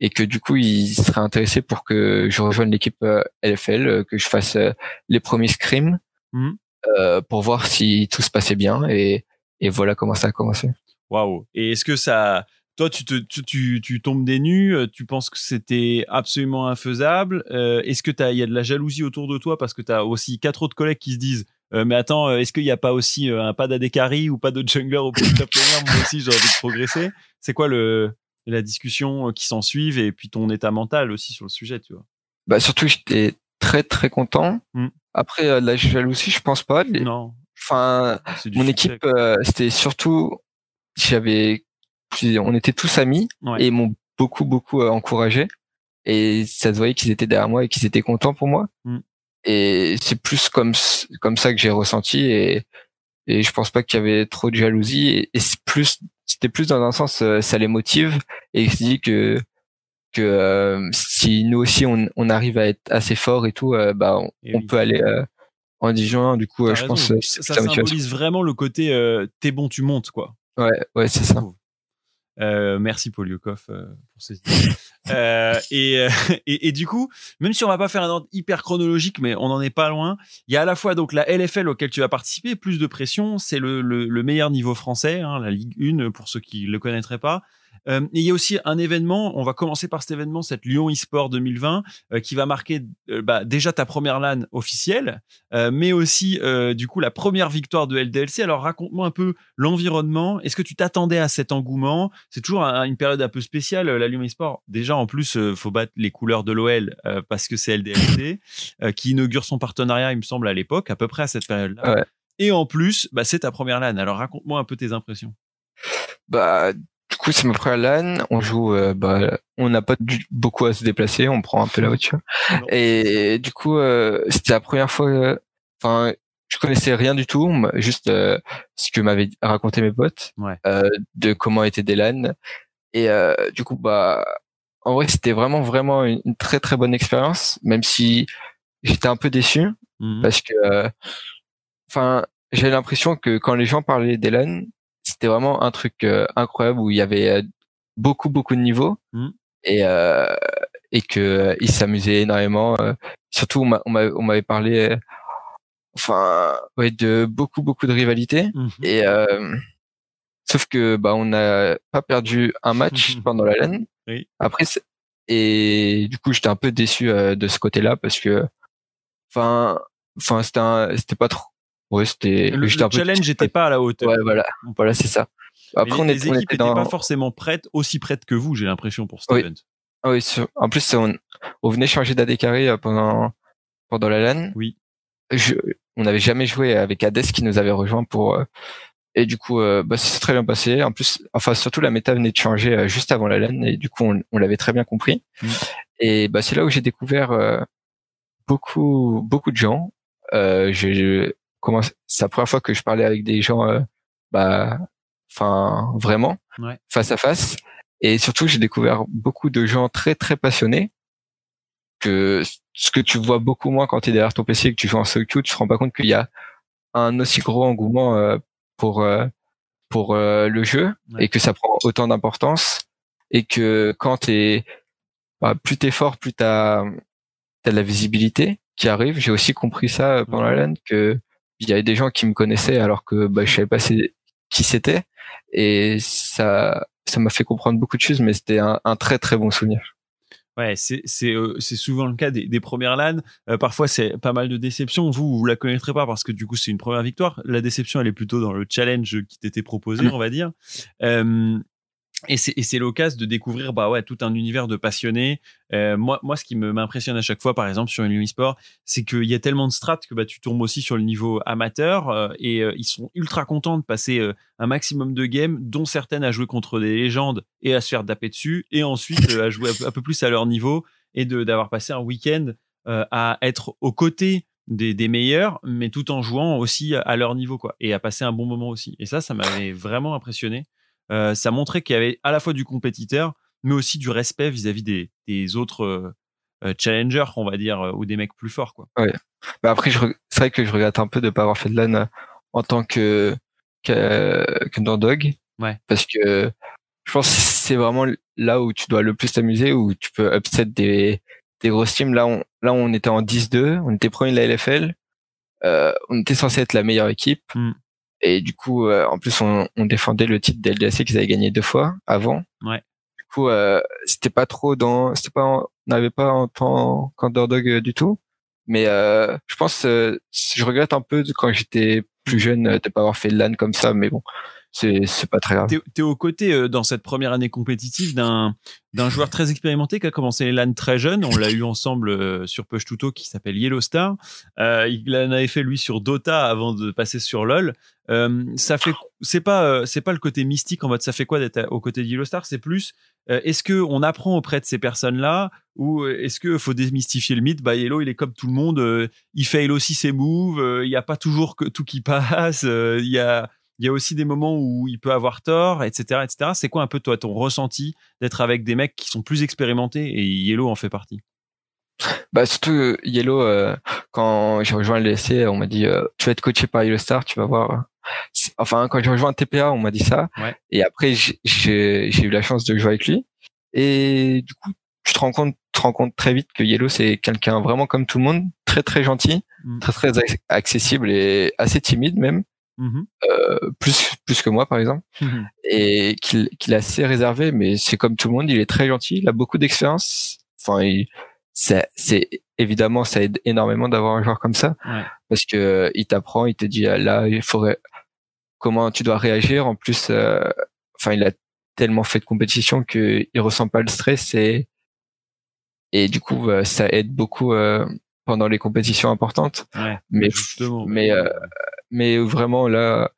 et que du coup il serait intéressé pour que je rejoigne l'équipe euh, LFL, euh, que je fasse euh, les premiers scrims Mhm. euh, pour voir si tout se passait bien et, et voilà comment ça a commencé. Waouh. Et est-ce que ça, toi, tu te, tu, tu, tu tombes des nues, euh, tu penses que c'était absolument infaisable. Euh, est-ce que il y a de la jalousie autour de toi parce que tu as aussi quatre autres collègues qui se disent, euh, mais attends, est-ce qu'il n'y a pas aussi un pas d'Adekari ou pas de jungler au plus top laner <laughs> Moi aussi, j'ai envie de progresser. C'est quoi le, la discussion qui s'en suivent et puis ton état mental aussi sur le sujet, tu vois? Bah surtout j'étais très très content. Mhm. Après la jalousie, je pense pas. Les- Non. Enfin, mon équipe, euh, c'était surtout, j'avais, on était tous amis Ouais. et ils m'ont beaucoup beaucoup euh, encouragé et ça se voyait qu'ils étaient derrière moi et qu'ils étaient contents pour moi. Mm. Et c'est plus comme comme ça que j'ai ressenti et et je pense pas qu'il y avait trop de jalousie et, et c'est plus c'était plus dans un sens euh, ça les motive et ils se disent que que euh, si nous aussi on, on arrive à être assez fort et tout euh, bah on, Et on oui. peut aller euh, en division 1 du coup euh, je raison. pense euh, ça, ça symbolise vraiment le côté euh, t'es bon, tu montes, quoi. Ouais, ouais, c'est ça. Euh, merci Poliokov euh, pour ce <laughs> euh, et, et, et du coup, même si on va pas faire un ordre hyper chronologique, mais on n'en est pas loin, il y a à la fois donc la LFL auquel tu vas participer, plus de pression, c'est le, le, le meilleur niveau français, hein, la Ligue 1 pour ceux qui le connaîtraient pas. Euh, et il y a aussi un événement, on va commencer par cet événement, cette Lyon eSport 2020, euh, qui va marquer euh, bah, déjà ta première LAN officielle, mais aussi du coup la première victoire de LDLC. Alors raconte-moi un peu l'environnement. Est-ce que tu t'attendais à cet engouement? C'est toujours un- une période un peu spéciale, la Lyon eSport. Déjà en plus, faut battre les couleurs de l'OL parce que c'est LDLC qui inaugure son partenariat, il me semble, à l'époque, à peu près à cette période-là. Ouais. Et en plus, bah, c'est ta première LAN. Alors raconte-moi un peu tes impressions. Bah, du coup, c'est ma première LAN. On joue, euh, bah, on n'a pas du- beaucoup à se déplacer. On prend un peu la voiture. Non. Et du coup, euh, c'était la première fois. euh, Enfin, je connaissais rien du tout, juste euh, ce que m'avaient raconté mes potes Ouais. euh, de comment étaient des LAN. Et euh, du coup, bah, en vrai, c'était vraiment, vraiment une, une très, très bonne expérience, même si j'étais un peu déçu Mhm. parce que, euh, enfin, j'ai l'impression que quand les gens parlaient des LAN, c'était vraiment un truc euh, incroyable où il y avait euh, beaucoup, beaucoup de niveaux Mhm. et euh, et que ils s'amusaient énormément. surtout, on m'a- on m'avait parlé, enfin, ouais, de beaucoup, beaucoup de rivalités Mhm. et sauf que bah on n'a pas perdu un match pendant la LAN. Oui. Après et du coup j'étais un peu déçu euh, de ce côté-là parce que enfin enfin c'était c'était pas trop ouais c'était Le, le challenge n'était pas à la hauteur. ouais voilà voilà c'est ça. Après les, on, les était, on équipes n'étaient dans pas forcément prêtes, aussi prêtes que vous, j'ai l'impression pour cet Oui. event. Ah oui, en plus on, on venait changer d'AD carré euh, pendant pendant la LAN. Oui. Je, on n'avait jamais joué avec Hades qui nous avait rejoint pour euh, et du coup euh, bah, ça s'est très bien passé. En plus, enfin surtout la méta venait de changer euh, juste avant la LAN et du coup on, on l'avait très bien compris. Mm. Et bah c'est là où j'ai découvert beaucoup beaucoup de gens. Commencé- c'est la première fois que je parlais avec des gens euh, bah enfin vraiment Ouais. face à face. Et surtout, j'ai découvert beaucoup de gens très très passionnés que ce que tu vois beaucoup moins quand tu es derrière ton PC et que tu joues en solo queue, tu te rends pas compte qu'il y a un aussi gros engouement euh, pour euh, pour euh, le jeu Ouais. et que ça prend autant d'importance et que quand t'es bah, plus t'es fort, plus t'as t'as de la visibilité qui arrive. J'ai aussi compris ça euh, pendant la LAN que il y avait des gens qui me connaissaient alors que bah, je savais pas qui c'était et ça ça m'a fait comprendre beaucoup de choses mais c'était un, un très très bon souvenir. Ouais, c'est c'est euh, c'est souvent le cas des, des premières LAN. Euh, parfois, c'est pas mal de déceptions. Vous, vous la connaîtrez pas parce que du coup, c'est une première victoire. La déception, elle est plutôt dans le challenge qui t'était proposé, on va dire. Euh, et c'est l'occasion de découvrir bah ouais tout un univers de passionnés. Euh, moi moi, ce qui m'impressionne à chaque fois, par exemple sur une e-sport, c'est qu'il y a tellement de strates que bah tu tombes aussi sur le niveau amateur euh, et euh, ils sont ultra contents de passer euh, un maximum de games, dont certaines à jouer contre des légendes et à se faire taper dessus, et ensuite euh, à jouer un peu- plus à leur niveau et d'avoir passé un week-end euh, à être aux côtés des, des meilleurs, mais tout en jouant aussi à leur niveau, quoi, et à passer un bon moment aussi. Et ça, ça m'avait vraiment impressionné. Euh, ça montrait qu'il y avait à la fois du compétiteur, mais aussi du respect vis-à-vis des, des autres euh, euh, challengers, on va dire, ou des mecs plus forts, quoi. Bah après c'est vrai que je regrette un peu de pas avoir fait de LAN en tant que que qu'underdog. Ouais. Parce que je pense que c'est vraiment là où tu dois le plus t'amuser où tu peux upset des des grosses teams là on là on était en 10-2, on était premier de la LFL. Euh, on était censé être la meilleure équipe. Mm. Et du coup, euh, en plus, on, on défendait le titre d'LDC qu'ils avaient gagné deux fois avant. Ouais. Du coup, euh, c'était pas trop dans, c'était pas, en- on n'avait pas en tant qu'underdog euh, du tout. Mais euh, je pense, euh, je regrette un peu de quand j'étais plus jeune euh, de pas avoir fait LAN comme ça. Mais bon, c'est pas très grave. T'es es aux côtés euh, dans cette première année compétitive d'un d'un joueur très expérimenté qui a commencé les LAN très jeune. On l'a eu ensemble euh, sur Push Tuto qui s'appelle Yellow Star. Euh, il en avait fait lui sur Dota avant de passer sur LoL. Euh, ça fait c'est pas euh, c'est pas le côté mystique en mode ça fait quoi d'être aux côtés de Yellow Star? C'est plus euh, est-ce que on apprend auprès de ces personnes là ou est-ce que faut démystifier le mythe? Bah Yellow il est comme tout le monde. il fail aussi ses moves. Il y a pas toujours que tout qui passe. Il y a il y a aussi des moments où il peut avoir tort, etc., etc. C'est quoi un peu toi ton ressenti d'être avec des mecs qui sont plus expérimentés et Yellow en fait partie? Bah surtout euh, Yellow, euh, quand j'ai rejoint le LSC, on m'a dit euh, tu vas être coaché par Yellow Star, tu vas voir. enfin quand j'ai rejoint TPA, on m'a dit ça. Ouais. Et après j'ai eu la chance de jouer avec lui. Et du coup, tu te rends compte, tu te rends compte très vite que Yellow c'est quelqu'un vraiment comme tout le monde, très très gentil, Mm. très très ac- accessible et assez timide même, Mhm. euh, plus <laughs> plus que moi par exemple Mhm. et qu'il qu'il est assez réservé, mais c'est comme tout le monde, il est très gentil, il a beaucoup d'expérience. Enfin, il- c'est c'est évidemment ça aide énormément d'avoir un joueur comme ça Ouais. parce que euh, il t'apprend, il te dit ah, là il faudrait comment tu dois réagir. En plus, euh, enfin il a tellement fait de compétition que il ressent pas le stress et et du coup euh, ça aide beaucoup euh, pendant les compétitions importantes. Ouais. Mais Justement. mais euh, mais vraiment là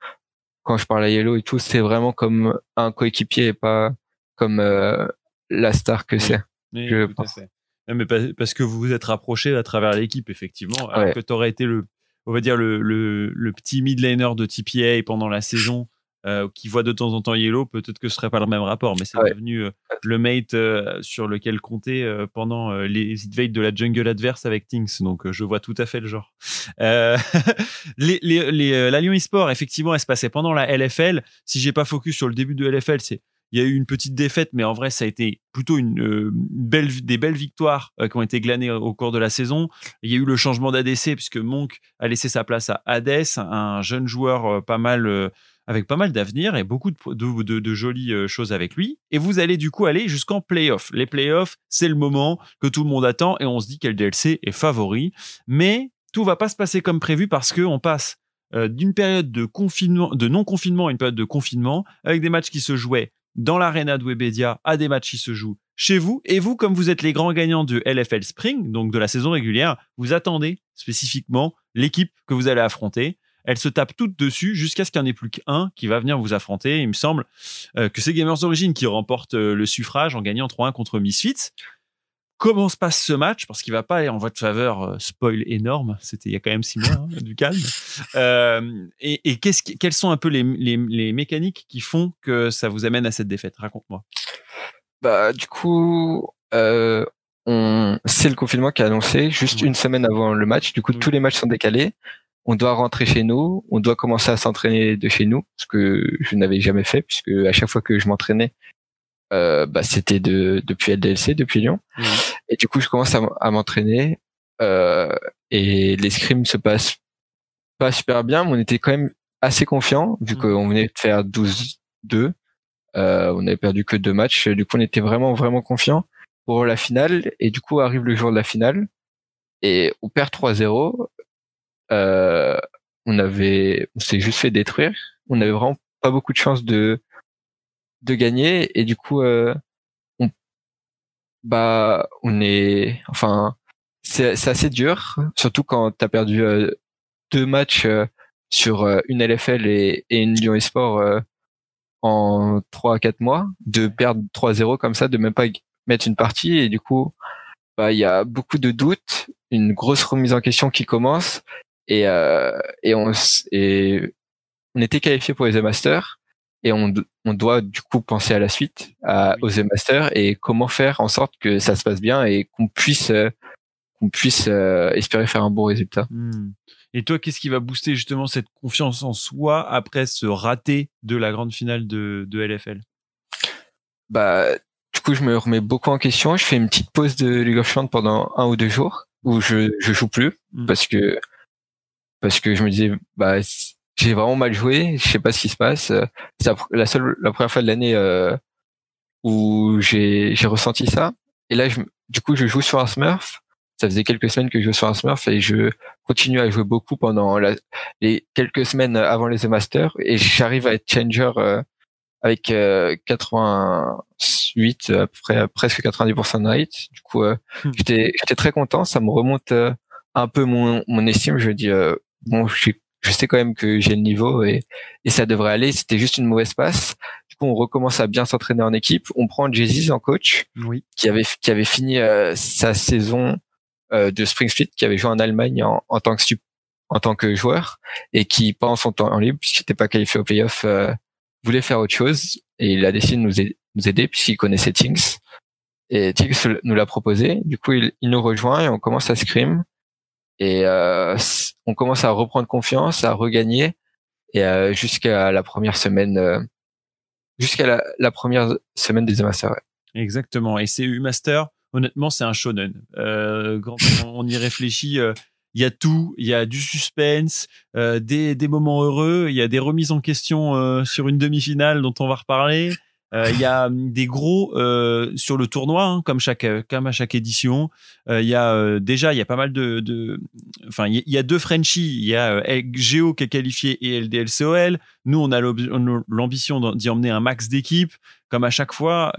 quand je parle à Yellow et tout c'est vraiment comme un coéquipier et pas comme euh, la star que c'est Oui, je tout à pense. fait. Non, mais parce que vous vous êtes rapproché à travers l'équipe, effectivement. Alors Ouais. que tu aurais été le, on va dire, le, le, le petit mid laner de TPA pendant la saison, euh, qui voit de temps en temps Yellow, peut-être que ce serait pas le même rapport, mais c'est Ouais. devenu euh, le mate euh, sur lequel compter pendant les invades de la jungle adverse avec Tinks. Donc, je vois tout à fait le genre. Euh, <laughs> les, les, les, la Lyon eSport, effectivement, elle se passait pendant la LFL. Si j'ai pas focus sur le début de LFL, c'est il y a eu une petite défaite, mais en vrai, ça a été plutôt une, euh, belle, des belles victoires euh, qui ont été glanées au cours de la saison. Il y a eu le changement d'ADC puisque Monk a laissé sa place à Hades, un jeune joueur euh, pas mal avec pas mal d'avenir et beaucoup de, jolies euh, choses avec lui. Et vous allez du coup aller jusqu'en playoff. Les playoffs, c'est le moment que tout le monde attend et on se dit quel DLC est favori. Mais tout va pas se passer comme prévu parce que on passe euh, d'une période de de non confinement à une période de confinement avec des matchs qui se jouaient dans l'arena de Webedia à des matchs qui se jouent chez vous. Et vous, comme vous êtes les grands gagnants de LFL Spring, donc de la saison régulière, vous attendez spécifiquement l'équipe que vous allez affronter. Elle se tape toutes dessus jusqu'à ce qu'il n'y en ait plus qu'un qui va venir vous affronter. Il me semble euh, que c'est Gamers Origin qui remporte euh, le suffrage en gagnant 3-1 contre Misfits. Comment se passe ce match? Parce qu'il va pas aller en votre faveur. euh, spoil énorme. C'était il y a quand même six mois, hein, du calme. <laughs> Euh, et et quelles sont un peu les, les, les mécaniques qui font que ça vous amène à cette défaite? Raconte-moi. bah du coup euh, on c'est le confinement qui a annoncé juste Oui. une semaine avant le match du coup Oui. tous les matchs sont décalés on doit rentrer chez nous on doit commencer à s'entraîner de chez nous ce que je n'avais jamais fait puisque à chaque fois que je m'entraînais euh, bah, c'était de depuis LDLC depuis Lyon Oui. et du coup je commence à, m'entraîner euh, et les scrims se passent pas super bien mais on était quand même assez confiant vu Mhm. qu'on venait de faire 12-2 euh, on avait perdu que deux matchs du coup on était vraiment vraiment confiant pour la finale et du coup arrive le jour de la finale et on perd 3-0 euh, on avait on s'est juste fait détruire. On avait vraiment pas beaucoup de chance de de gagner. Et du coup euh, bah on est enfin c'est assez dur. Surtout quand t'as perdu euh, deux matchs sur une LFL et, une Lyon Esport en 3 à 4 mois. De perdre 3-0 comme ça de même pas mettre une partie. Et du coup bah il y a beaucoup de doutes une grosse remise en question qui commence et euh, et on et on était qualifié pour les Masters et on, on doit du coup penser à la suite à, aux Masters et comment faire en sorte que ça se passe bien et qu'on puisse euh, qu'on puisse euh, espérer faire un bon résultat Hmm. Et toi, qu'est-ce qui va booster justement cette confiance en soi après ce raté de la grande finale de, de LFL bah du coup je me remets beaucoup en question je fais une petite pause de League of Legends pendant un ou deux jours où je je joue plus Mm. parce que parce que je me disais bah j'ai vraiment mal joué je sais pas ce qui se passe. Euh, c'est la, seule la première fois de l'année euh, où j'ai j'ai ressenti ça. Et là je, du coup je joue sur un Smurf. Ça faisait quelques semaines que je jouais sur un Smurf et je continue à jouer beaucoup pendant la, les quelques semaines avant les The Masters. Et j'arrive à être changer euh, avec euh, 88 à peu près presque 90% de rate du coup euh, Hmm. j'étais j'étais très content. Ça me remonte euh, un peu mon mon estime. Je dis euh, bon j'ai- je sais quand même que j'ai le niveau et et ça devrait aller. C'était juste une mauvaise passe. Du coup on recommence à bien s'entraîner en équipe. On prend Jesus en coach Oui. qui avait qui avait fini euh, sa saison euh, de Spring Split qui avait joué en Allemagne en, en tant que en tant que joueur et qui pendant son temps en libre puisqu'il n'était pas qualifié au playoff euh, voulait faire autre chose. Et il a décidé de nous aider, nous aider puisqu'il connaissait Tinks et Tinks nous l'a proposé. Du coup il, il nous rejoint et on commence à scrim et euh, on commence à reprendre confiance à regagner et euh, jusqu'à la première semaine, euh, jusqu'à la, première semaine des Masters. ouais. Exactement. Et CU Master, honnêtement, c'est un shonen. Euh, quand on y réfléchit, il y a tout. Il y a du suspense, euh, des, des moments heureux, il y a des remises en question sur une demi-finale dont on va reparler. Euh, Il y a hum, des gros euh, sur le tournoi, hein, euh, comme à chaque édition. Il y a déjà il y a pas mal de, de enfin il y a- deux Frenchies. Il y a Géo qui est qualifié et LDLCOL. Nous on a l'ambition d'y emmener un max d'équipes comme à chaque fois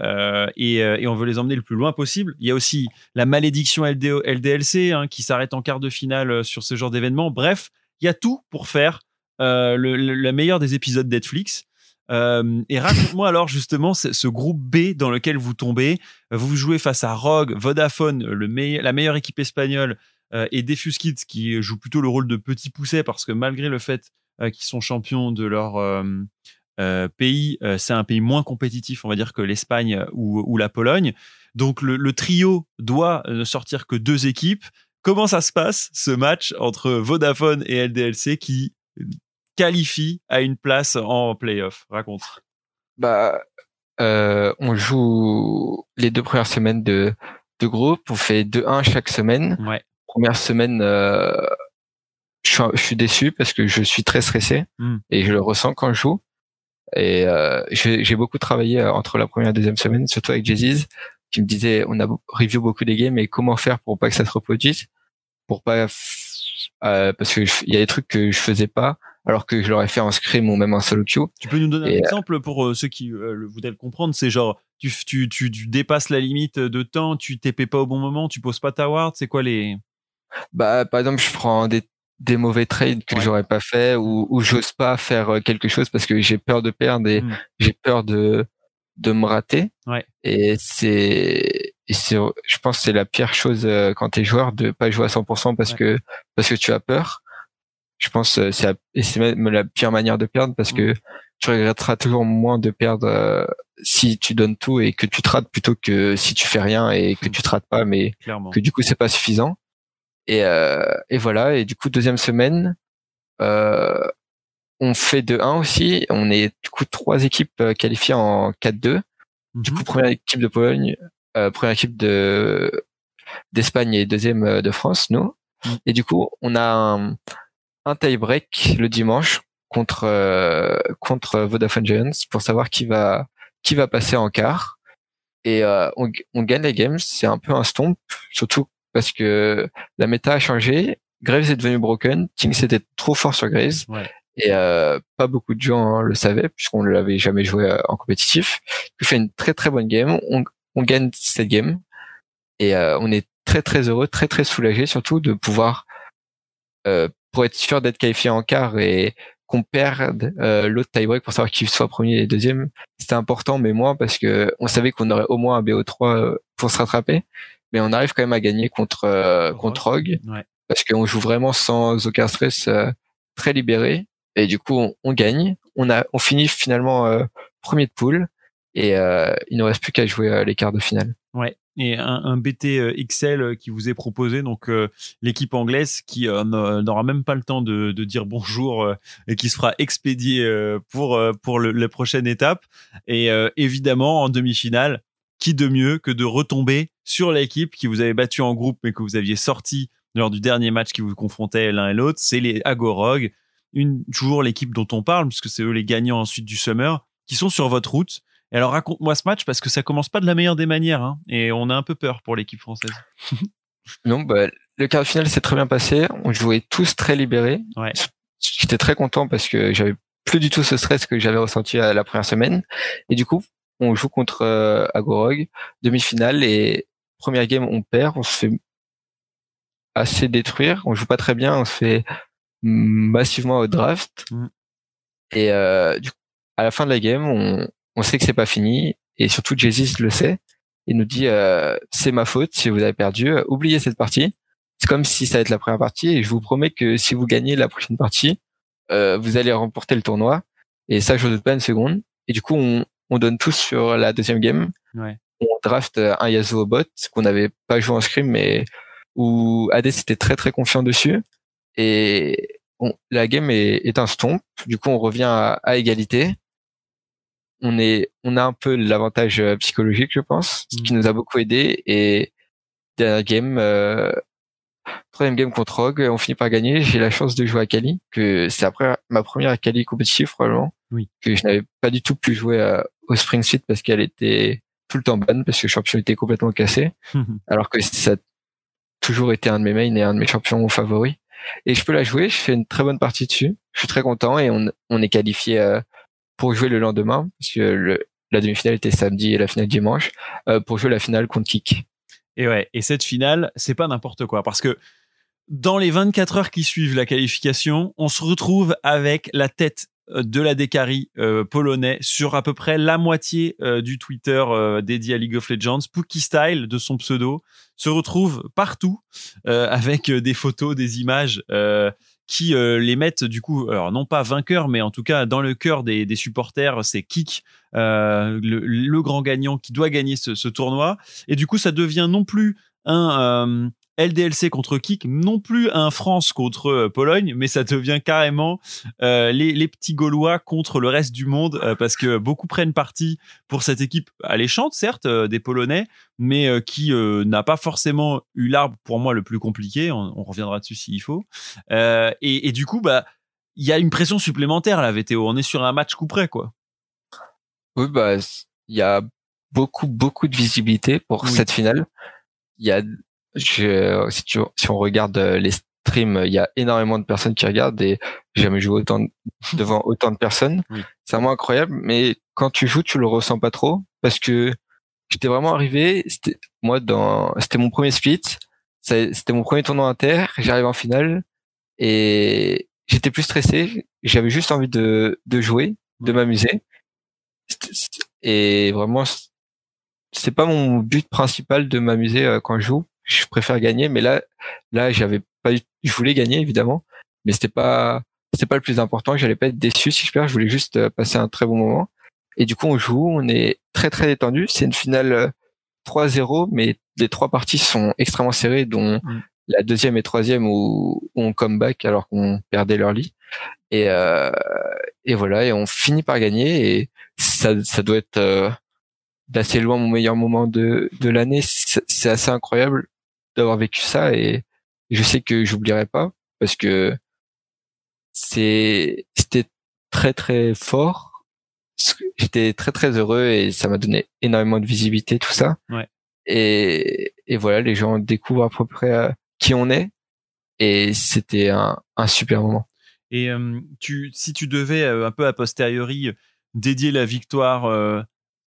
et, on veut les emmener le plus loin possible. Il y a aussi la malédiction LDLC hein, qui s'arrête en quart de finale sur ce genre d'événement. Bref, il y a tout pour faire euh, le, meilleure des épisodes Netflix. Euh, et raconte-moi alors justement ce, groupe B dans lequel vous tombez. Vous jouez face à Rogue, Vodafone, la meilleure équipe espagnole, euh, et Defus Kids qui joue plutôt le rôle de petit pousset parce que malgré le fait euh, qu'ils sont champions de leur pays, c'est un pays moins compétitif, on va dire, que l'Espagne ou, ou la Pologne. Donc le, le trio doit ne sortir que deux équipes. Comment ça se passe ce match entre Vodafone et LDLC qui qualifie à une place en playoff? Raconte. Bah, euh, on joue les deux premières semaines de, de groupe. On fait 2-1 chaque semaine. Ouais. Première semaine, euh, je, suis, je suis déçu parce que je suis très stressé Mm. et je le ressens quand je joue. Et euh, j'ai beaucoup travaillé euh, entre la première et la deuxième semaine, surtout avec Jay-Z, qui me disait on a review beaucoup des games et comment faire pour pas que ça se reproduise, pour pas euh, parce que il y a des trucs que je faisais pas alors que je l'aurais fait en scrim ou même en solo queue. Tu peux nous donner un Et, euh, exemple pour euh, ceux qui euh, le voudraient le comprendre C'est genre, tu, tu, tu, tu dépasses la limite de temps, tu t'épais pas au bon moment, tu poses pas ta ward, c'est quoi les? Bah, par exemple, je prends des, des mauvais trades que Ouais. j'aurais pas fait ou, ou j'ose pas faire quelque chose parce que j'ai peur de perdre et Mm. j'ai peur de, de me rater. Ouais. Et c'est, je pense que c'est la pire chose quand t'es joueur de pas jouer à 100% parce Ouais. que, parce que tu as peur. Je pense euh, c'est la, même la pire manière de perdre parce Mm. que tu regretteras toujours moins de perdre euh, si tu donnes tout et que tu te rates plutôt que si tu fais rien et que Mm. tu te rates pas mais Clairement. que du coup c'est pas suffisant et euh, et voilà et du coup deuxième semaine euh, on fait 2-1 aussi on est du coup trois équipes euh, qualifiées en 4-2 du Mhm. coup première équipe de Pologne euh, première équipe de d'Espagne et deuxième de France nous Mhm. et du coup on a un, un tie break le dimanche contre euh, contre Vodafone Giants pour savoir qui va qui va passer en quart. Et euh, on, on gagne les games c'est un peu un stomp surtout parce que la méta a changé. Graves est devenu broken Tinks était trop fort sur Graves. Ouais. et euh, pas beaucoup de gens le savaient puisqu'on ne l'avait jamais joué euh, en compétitif. On fait une très très bonne game. On, on gagne cette game. Et euh, on est très très heureux très très soulagé surtout de pouvoir euh, pour être sûr d'être qualifié en quart et qu'on perde euh, l'autre tie-break pour savoir qui soit premier et deuxième c'était important mais moins parce que on savait qu'on aurait au moins un BO3 euh, pour se rattraper mais on arrive quand même à gagner contre euh, Rogue. contre Rogue Ouais. parce qu'on joue vraiment sans aucun stress euh, très libéré et du coup on, on gagne on a on finit finalement premier de poule et il ne reste plus qu'à jouer les quarts de finale Ouais. Et un, un BT euh, XL euh, qui vous est proposé, donc euh, l'équipe anglaise qui euh, n'a- n'aura même pas le temps de, de dire bonjour euh, et qui se fera expédier euh, pour pour le- la prochaine étape. Et évidemment en demi-finale, qui de mieux que de retomber sur l'équipe qui vous avait battu en groupe mais que vous aviez sorti lors du dernier match qui vous confrontait l'un et l'autre, c'est les Agorog, toujours l'équipe dont on parle puisque c'est eux les gagnants ensuite du Summer qui sont sur votre route. Et alors raconte-moi ce match parce que ça commence pas de la meilleure des manières hein, et on a un peu peur pour l'équipe française. <laughs> non bah, le quart de finale s'est très bien passé. On jouait tous très libérés. Ouais. j'étais très content parce que j'avais plus du tout ce stress que j'avais ressenti à la première semaine. Et du coup on joue contre euh, Agorog demi-finale et première game on perd. On se fait assez détruire. On joue pas très bien. On se fait massivement au draft. Mm. et euh, du coup, à la fin de la game on, on sait que c'est pas fini et surtout Jay-Z le sait il nous dit euh, c'est ma faute si vous avez perdu euh, oubliez cette partie c'est comme si ça allait être la première partie et je vous promets que si vous gagnez la prochaine partie euh, vous allez remporter le tournoi et ça je ne doute pas une seconde et du coup on, on donne tous sur la deuxième game Ouais. on draft euh, un Yasuo bot qu'on n'avait pas joué en scrim mais où AD était très très confiant dessus et on- la game est, est un stomp. Du coup, on revient à, à égalité. On est, on a un peu l'avantage euh, psychologique, je pense, ce qui nous a beaucoup aidé. Et dernière game, euh, troisième game contre Rogue, on finit par gagner. J'ai la chance de jouer à Kali, que c'est après ma première Kali compétitive probablement. Oui. Que je n'avais pas du tout pu jouer euh, au Spring Suite parce qu'elle était tout le temps bonne parce que le champion était complètement cassé <laughs> alors que ça a toujours été un de mes mains et un de mes champions favoris. Et je peux la jouer, je fais une très bonne partie dessus. Je suis très content et on, on est qualifié euh, pour jouer le lendemain, parce que la demi-finale était samedi et la finale dimanche, euh, pour jouer la finale contre Kik. Et ouais, et cette finale, c'est pas n'importe quoi parce que dans les 24 heures qui suivent la qualification, on se retrouve avec la tête euh, de la Décari euh, polonais sur à peu près la moitié euh, du Twitter dédié à League of Legends. Pookie Style, de son pseudo, se retrouve partout avec des photos, des images qui euh, les mettent du coup, alors non pas vainqueurs, mais en tout cas dans le cœur des, des supporters, c'est Kik, euh, le, le grand gagnant qui doit gagner ce, ce tournoi. Et du coup, ça devient non plus un euh, LDLC contre Kik, non plus un France contre euh, Pologne, mais ça devient carrément euh, les, les petits Gaulois contre le reste du monde, euh, parce que beaucoup prennent parti pour cette équipe alléchante, certes, euh, des Polonais, mais euh, qui euh, n'a pas forcément eu l'arbre pour moi le plus compliqué. On, on reviendra dessus s'il faut. Euh, et, et du coup, bah, il y a une pression supplémentaire là, VTO. On est sur un match coup près, quoi. Oui, bah, il y a beaucoup, beaucoup de visibilité pour Oui. cette finale. Il y a, je, si, tu, si on regarde euh, les streams, il y a énormément de personnes qui regardent et j'ai jamais joué autant de- <laughs> devant autant de personnes. Oui. C'est vraiment incroyable, mais quand tu joues, tu le ressens pas trop parce que j'étais vraiment arrivé, c'était, moi, dans, c'était mon premier split, c'était mon premier tournoi inter, j'arrive en finale et j'étais plus stressé, j'avais juste envie de, de jouer, de m'amuser. Et vraiment, c'est pas mon but principal de m'amuser euh, quand je joue. Je préfère gagner, mais là, là, j'avais pas, je voulais gagner évidemment, mais c'était pas, c'était pas le plus important. J'allais pas être déçu si je perds. Je voulais juste euh, passer un très bon moment. Et du coup, on joue, on est très très détendu. C'est une finale euh, 3-0, mais les trois parties sont extrêmement serrées, dont Mm. la deuxième et troisième où, où on comeback alors qu'on perdait leur lit. Et, euh, et voilà, et on finit par gagner. Et ça, ça doit être euh, d'assez loin mon meilleur moment de, de l'année. C'est assez incroyable d'avoir vécu ça et je sais que j'oublierai pas parce que c'est c'était très très fort. J'étais très très heureux et ça m'a donné énormément de visibilité tout ça. Ouais. Et, et voilà, les gens découvrent à peu près euh, qui on est et c'était un, un super moment. Et euh, tu, si tu devais euh, un peu a posteriori dédier la victoire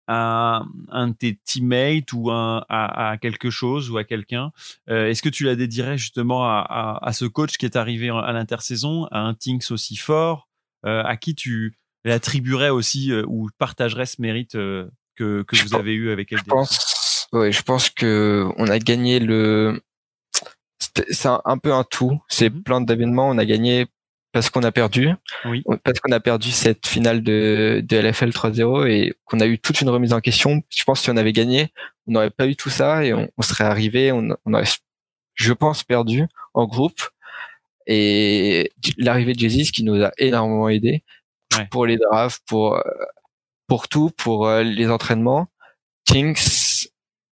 à un de tes teammates ou un- à, à quelque chose ou à quelqu'un, euh, est-ce que tu la dédierais justement à, à, à ce coach qui est arrivé à l'intersaison, à un Tinks aussi fort, euh, à qui tu l'attribuerais aussi euh, ou partagerais ce mérite euh, que, que vous avez eu avec pense, ouais, je pense que on a gagné le. C'est un, un peu un tout. C'est Mhm. plein d'événements. On a gagné parce qu'on a perdu. Oui. Parce qu'on a perdu cette finale de, de LFL 3-0 et qu'on a eu toute une remise en question. Je pense que si on avait gagné, on n'aurait pas eu tout ça et on, on serait arrivé, on, on aurait, je pense, perdu en groupe. Et l'arrivée de Jesus qui nous a énormément aidé Ouais. pour les drafts, pour pour tout, pour euh, les entraînements. Kings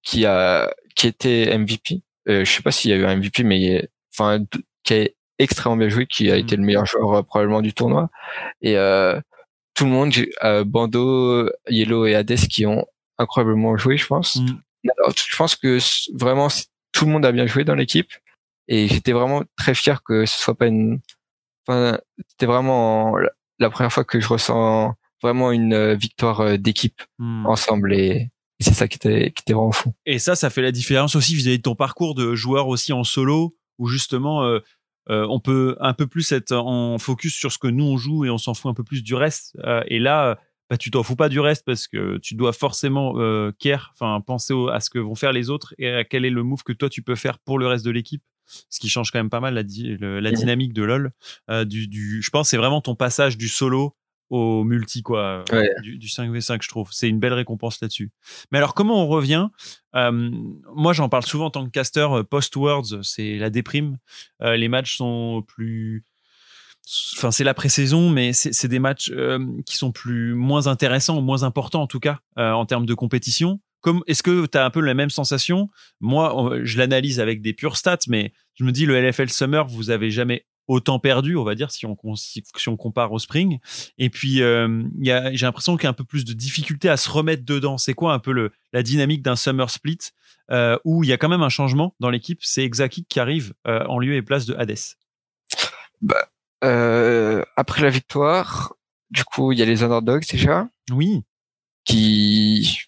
qui a qui était MVP. Euh, je sais pas s'il y a eu un MVP, mais il est- enfin qui a extrêmement bien joué, qui a Mhm. été le meilleur joueur euh, probablement du tournoi. Et euh, tout le monde, euh, Bando, Yellow et Hades qui ont incroyablement joué, je pense. Mm. Alors, je pense que vraiment tout le monde a bien joué dans l'équipe et j'étais vraiment très fier que ce soit pas une. Enfin, c'était vraiment la- première fois que je ressens vraiment une victoire d'équipe Hmm. ensemble et, c'est ça qui était qui était vraiment fou. Et ça, ça fait la différence aussi vis-à-vis de ton parcours de joueur aussi en solo, où justement, euh, euh, on peut un peu plus être en focus sur ce que nous on joue et on s'en fout un peu plus du reste. Euh, et là, bah, tu t'en fous pas du reste parce que tu dois forcément euh, care, enfin penser au- à ce que vont faire les autres et à quel est le move que toi tu peux faire pour le reste de l'équipe. Ce qui change quand même pas mal la, di- le- la Mhm. dynamique de LoL. Euh, du, du, je pense que c'est vraiment ton passage du solo au multi quoi, euh, Ouais. du, du 5v5 je trouve. C'est une belle récompense là-dessus. Mais alors comment on revient euh, Moi j'en parle souvent en tant que caster euh, post-words, c'est la déprime. Euh, les matchs sont plus enfin c'est la pré-saison, mais c'est des matchs euh, qui sont plus moins intéressants ou moins importants en tout cas en termes de compétition. Comme est-ce que tu as un peu la même sensation? Moi, je l'analyse avec des pures stats, mais je me dis le LFL Summer, vous avez jamais autant perdu, on va dire, si on, con- si, si on compare au Spring. Et puis, euh, j'ai l'impression qu'il y a un peu plus de difficulté à se remettre dedans. C'est quoi un peu le, la dynamique d'un Summer Split euh, où il y a quand même un changement dans l'équipe? C'est Exakik qui arrive euh, en lieu et place de Hades. Euh, après la victoire, du coup, il y a les underdogs déjà Oui, qui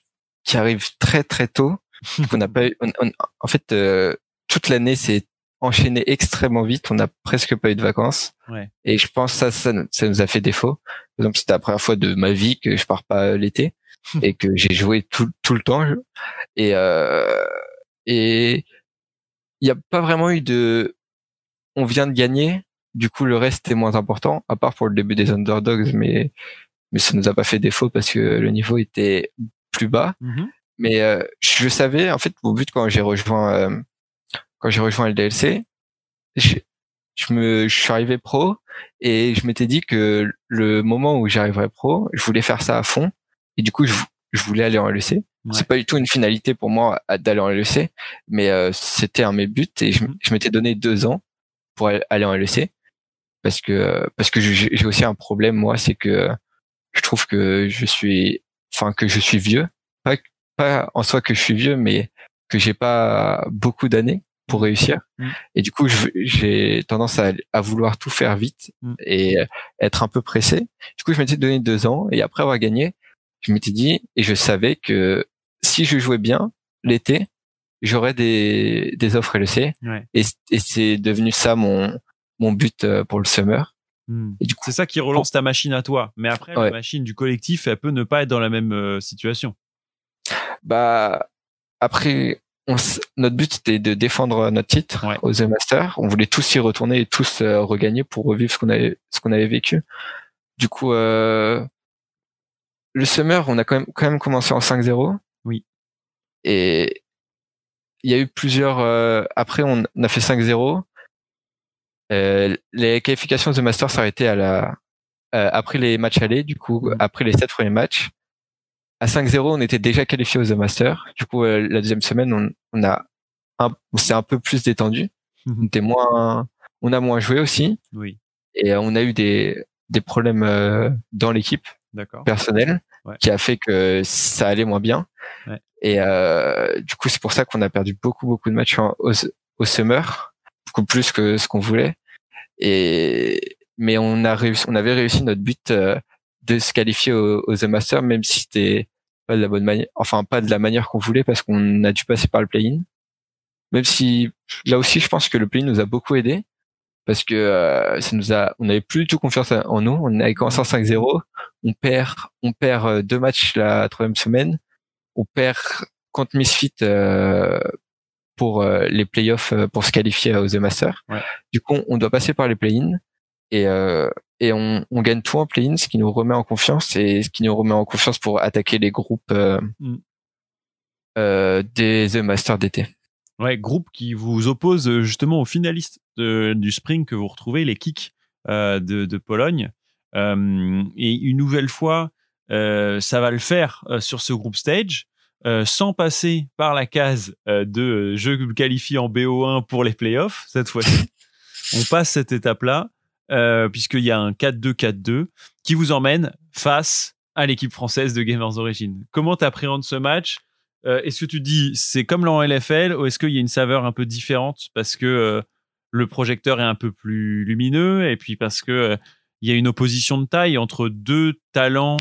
qui arrivent très très tôt. <laughs> on n'a pas eu, on- on- en fait, toute l'année s'est enchaînée extrêmement vite. On n'a presque pas eu de vacances. Ouais. Et je pense que ça, ça, ça nous a fait défaut. Par exemple, c'était la première fois de ma vie que je pars pas l'été <laughs> et que j'ai joué tout, tout le temps. Et euh, et il n'y a pas vraiment eu de, on vient de gagner. Du coup, le reste est moins important, à part pour le début des underdogs, mais mais ça nous a pas fait défaut parce que le niveau était plus bas. Mhm. Mais euh, je savais, en fait, au but quand j'ai rejoint euh, quand j'ai rejoint le DLC, je, je me je suis arrivé pro et je m'étais dit que le moment où j'arriverais pro, je voulais faire ça à fond et du coup je, je voulais aller en LEC. Ouais. C'est pas du tout une finalité pour moi d'aller en LEC, mais euh, c'était un de mes buts et je, Mhm. je m'étais donné deux ans pour aller en LEC parce que parce que j'ai j'ai aussi un problème moi, c'est que je trouve que je suis enfin que je suis vieux, pas pas en soi que je suis vieux, mais que j'ai pas beaucoup d'années pour réussir. Mm. Et du coup, j'ai tendance à, à vouloir tout faire vite Mm. et euh, être un peu pressé. Du coup, je m'étais donné deux ans et après avoir gagné, je m'étais dit et je savais que si je jouais bien l'été, j'aurais des, des offres LEC Ouais. et, et c'est devenu ça mon mon but euh, pour le summer. Et du coup, C'est ça qui relance ta machine à toi. Mais après, la machine du collectif, elle peut ne pas être dans la même euh, situation. Bah après, on notre but c'était de défendre notre titre Ouais. aux The Master. On voulait tous y retourner et tous euh, regagner pour revivre ce qu'on avait ce qu'on avait vécu. Du coup, euh, le summer, on a quand même quand même commencé en 5-0. Oui. Et il y a eu plusieurs. euh, après, on a fait 5-0. Euh, les qualifications de The Master s'arrêtaient à la euh, après les matchs allés. Du coup, Mhm. après les sept premiers matchs à 5-0, on était déjà qualifié aux The Master. Du coup, euh, la deuxième semaine, on, on a un, on s'est un peu plus détendu. On était moins, on a moins joué aussi, Oui, et euh, on a eu des des problèmes euh, dans l'équipe d'accord. personnelle Ouais. qui a fait que ça allait moins bien. Ouais. Et euh, du coup, c'est pour ça qu'on a perdu beaucoup beaucoup de matchs en- au, au summer, beaucoup plus que ce qu'on voulait. Et mais on a réussi, on avait réussi notre but euh, de se qualifier au- aux The Masters, même si c'était pas de la bonne manière, enfin pas de la manière qu'on voulait parce qu'on a dû passer par le play-in. Même si là aussi, je pense que le play-in nous a beaucoup aidé parce que euh, ça nous a, on n'avait plus du tout confiance en nous. On avait commencé en 5-0, on perd, on perd euh, deux matchs la troisième semaine, on perd contre Misfit euh, pour euh, les playoffs pour se qualifier aux The Masters. Ouais. Du coup, on doit passer par les play-in et euh, et on, on gagne tout en play-in, ce qui nous remet en confiance et ce qui nous remet en confiance pour attaquer les groupes euh, Mm. euh, des The Masters d'été. Ouais, groupe qui vous oppose justement aux finalistes de- du Spring que vous retrouvez, les Kicks de, de Pologne. Et une nouvelle fois, ça va le faire sur ce groupe stage, euh, sans passer par la case euh, de je qualifie en BO1 pour les playoffs cette fois-ci. <laughs> On passe cette étape-là, euh, puisqu'il y a un 4-2-4-2 qui vous emmène face à l'équipe française de Gamers Origin. Comment t'appréhendes ce match? Euh, est-ce que tu dis c'est comme en LFL ou est-ce qu'il y a une saveur un peu différente parce que euh, le projecteur est un peu plus lumineux et puis parce que il y a une opposition de taille entre deux talents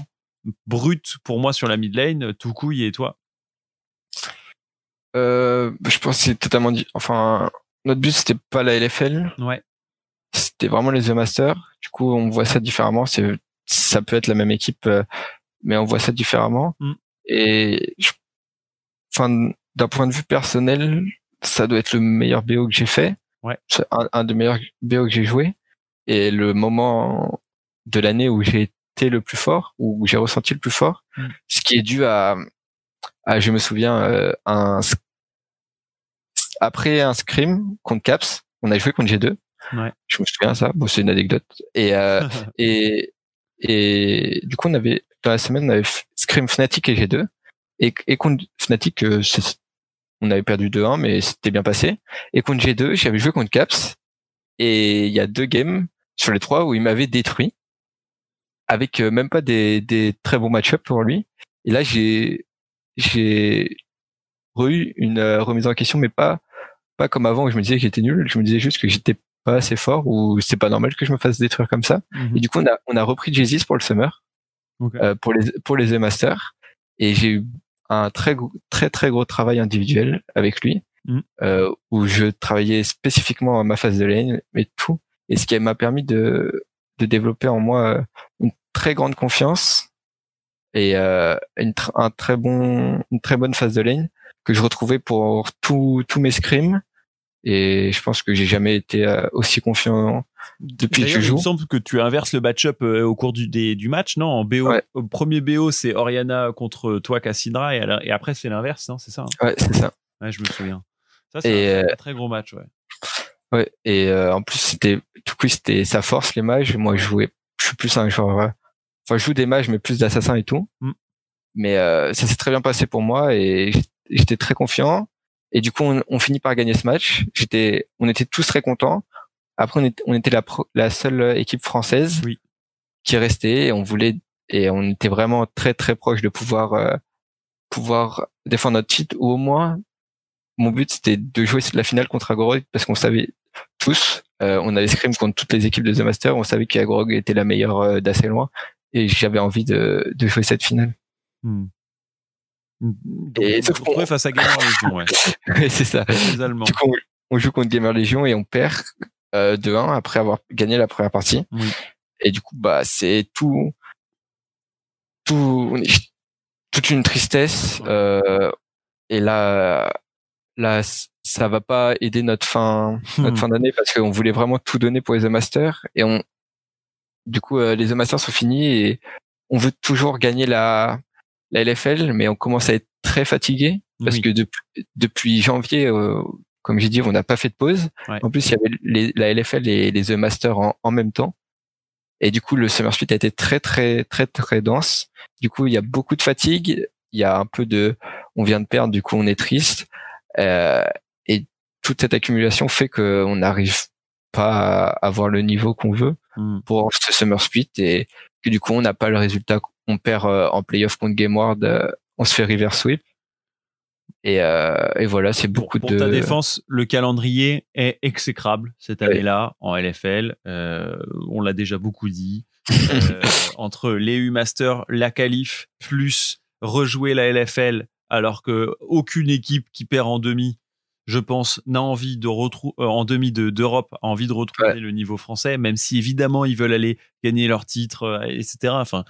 bruts pour moi sur la mid lane, Toucouille et toi? Je pense que c'est totalement dit. Enfin, notre but c'était pas la LFL, Ouais. C'était vraiment les The Masters. Du coup, on voit ça différemment. C'est, ça peut être la même équipe, euh, mais on voit ça différemment. Mm. Et, je- enfin, d'un point de vue personnel, ça doit être le meilleur BO que j'ai fait. Ouais. Un des meilleurs BO que j'ai joué. Et le moment de l'année où j'ai été le plus fort, où j'ai ressenti le plus fort, Mm. ce qui est dû à, à je me souviens, euh, un, après un scrim contre Caps, on a joué contre G2. Ouais. Je me souviens ça. Bon, c'est une anecdote. Et euh, <laughs> et et du coup, on avait dans la semaine, on avait Scream Fnatic et G2 et, et contre Fnatic, euh, on avait perdu 2-1, mais c'était bien passé. Et contre G2, j'avais joué contre Caps et il y a deux games sur les trois où il m'avait détruit avec euh, même pas des, des très bons match-up pour lui. Et là, j'ai j'ai eu une euh, remise en question, mais pas pas comme avant où je me disais que j'étais nul. Je me disais juste que j'étais pas assez fort ou c'est pas normal que je me fasse détruire comme ça. Mhm. Et du coup, on a on a repris Jesus pour le summer, euh, pour les pour les E-Masters, et j'ai eu un très très très gros travail individuel avec lui, Mhm. euh, où je travaillais spécifiquement à ma phase de lane, mais tout, et ce qui m'a permis de de développer en moi une très grande confiance et euh, une tr- un très bon une très bonne phase de lane que je retrouvais pour tous tous mes scrims et je pense que j'ai jamais été euh, aussi confiant depuis que je D'ailleurs, il joue me semble que tu inverses le match-up euh, au cours du, des- du match, non? En BO, Ouais. au premier BO, c'est Oriana contre toi, Cassandra, et, à la- et après, c'est l'inverse, non C'est ça hein? Ouais c'est ça Ouais, je me souviens. Ça, c'est un euh, très, très gros match, ouais. ouais et euh, en plus c'était du coup c'était sa force les mages moi je jouais je suis plus un euh, enfin je joue des mages mais plus d'assassins et tout Mm. mais euh, ça s'est très bien passé pour moi et j'étais très confiant et du coup on, on finit par gagner ce match j'étais on était tous très contents après on était, on était la, pro- la seule équipe française Oui. qui restait et on voulait et on était vraiment très très proche de pouvoir euh, pouvoir défendre notre titre ou au moins mon but c'était de jouer la finale contre Agorog parce qu'on savait tous euh, on avait scrim contre toutes les équipes de The Master on savait qu'Agorog était la meilleure euh, d'assez loin et j'avais envie de, de jouer cette finale Hmm. Donc, Et on se retrouve face à Gamer Legion, <laughs> ouais. C'est ça Les Allemands. du coup on, joue contre Gamer Legion et on perd euh, 2-1 après avoir gagné la première partie Oui. et du coup bah c'est tout tout toute une tristesse euh, et là là ça va pas aider notre fin <laughs> notre fin d'année parce qu'on voulait vraiment tout donner pour les The Masters et on du coup euh, les The Masters sont finis et on veut toujours gagner la la LFL mais on commence à être très fatigué parce Oui. que depuis depuis janvier euh, comme j'ai dit on n'a pas fait de pause Ouais. en plus il y avait les, la LFL et les The Masters en, en même temps et du coup le Summer Split a été très très très très dense du coup il y a beaucoup de fatigue il y a un peu de on vient de perdre du coup on est triste euh, et toute cette accumulation fait que on n'arrive pas à avoir le niveau qu'on veut Hmm. pour ce Summer Split et que du coup on n'a pas le résultat on perd euh, en playoff contre Game World euh, on se fait reverse sweep et, euh, et voilà c'est Pour, beaucoup pour de ta défense, le calendrier est exécrable cette année-là en LFL. On l'a déjà beaucoup dit. <laughs> Entre les U-Masters, la qualif, plus rejouer la LFL, alors que aucune équipe qui perd en demi, je pense, n'a envie de retrouver en demi de a envie de retrouver Ouais. le niveau français, même si évidemment ils veulent aller gagner leur titre, euh, etc. Enfin,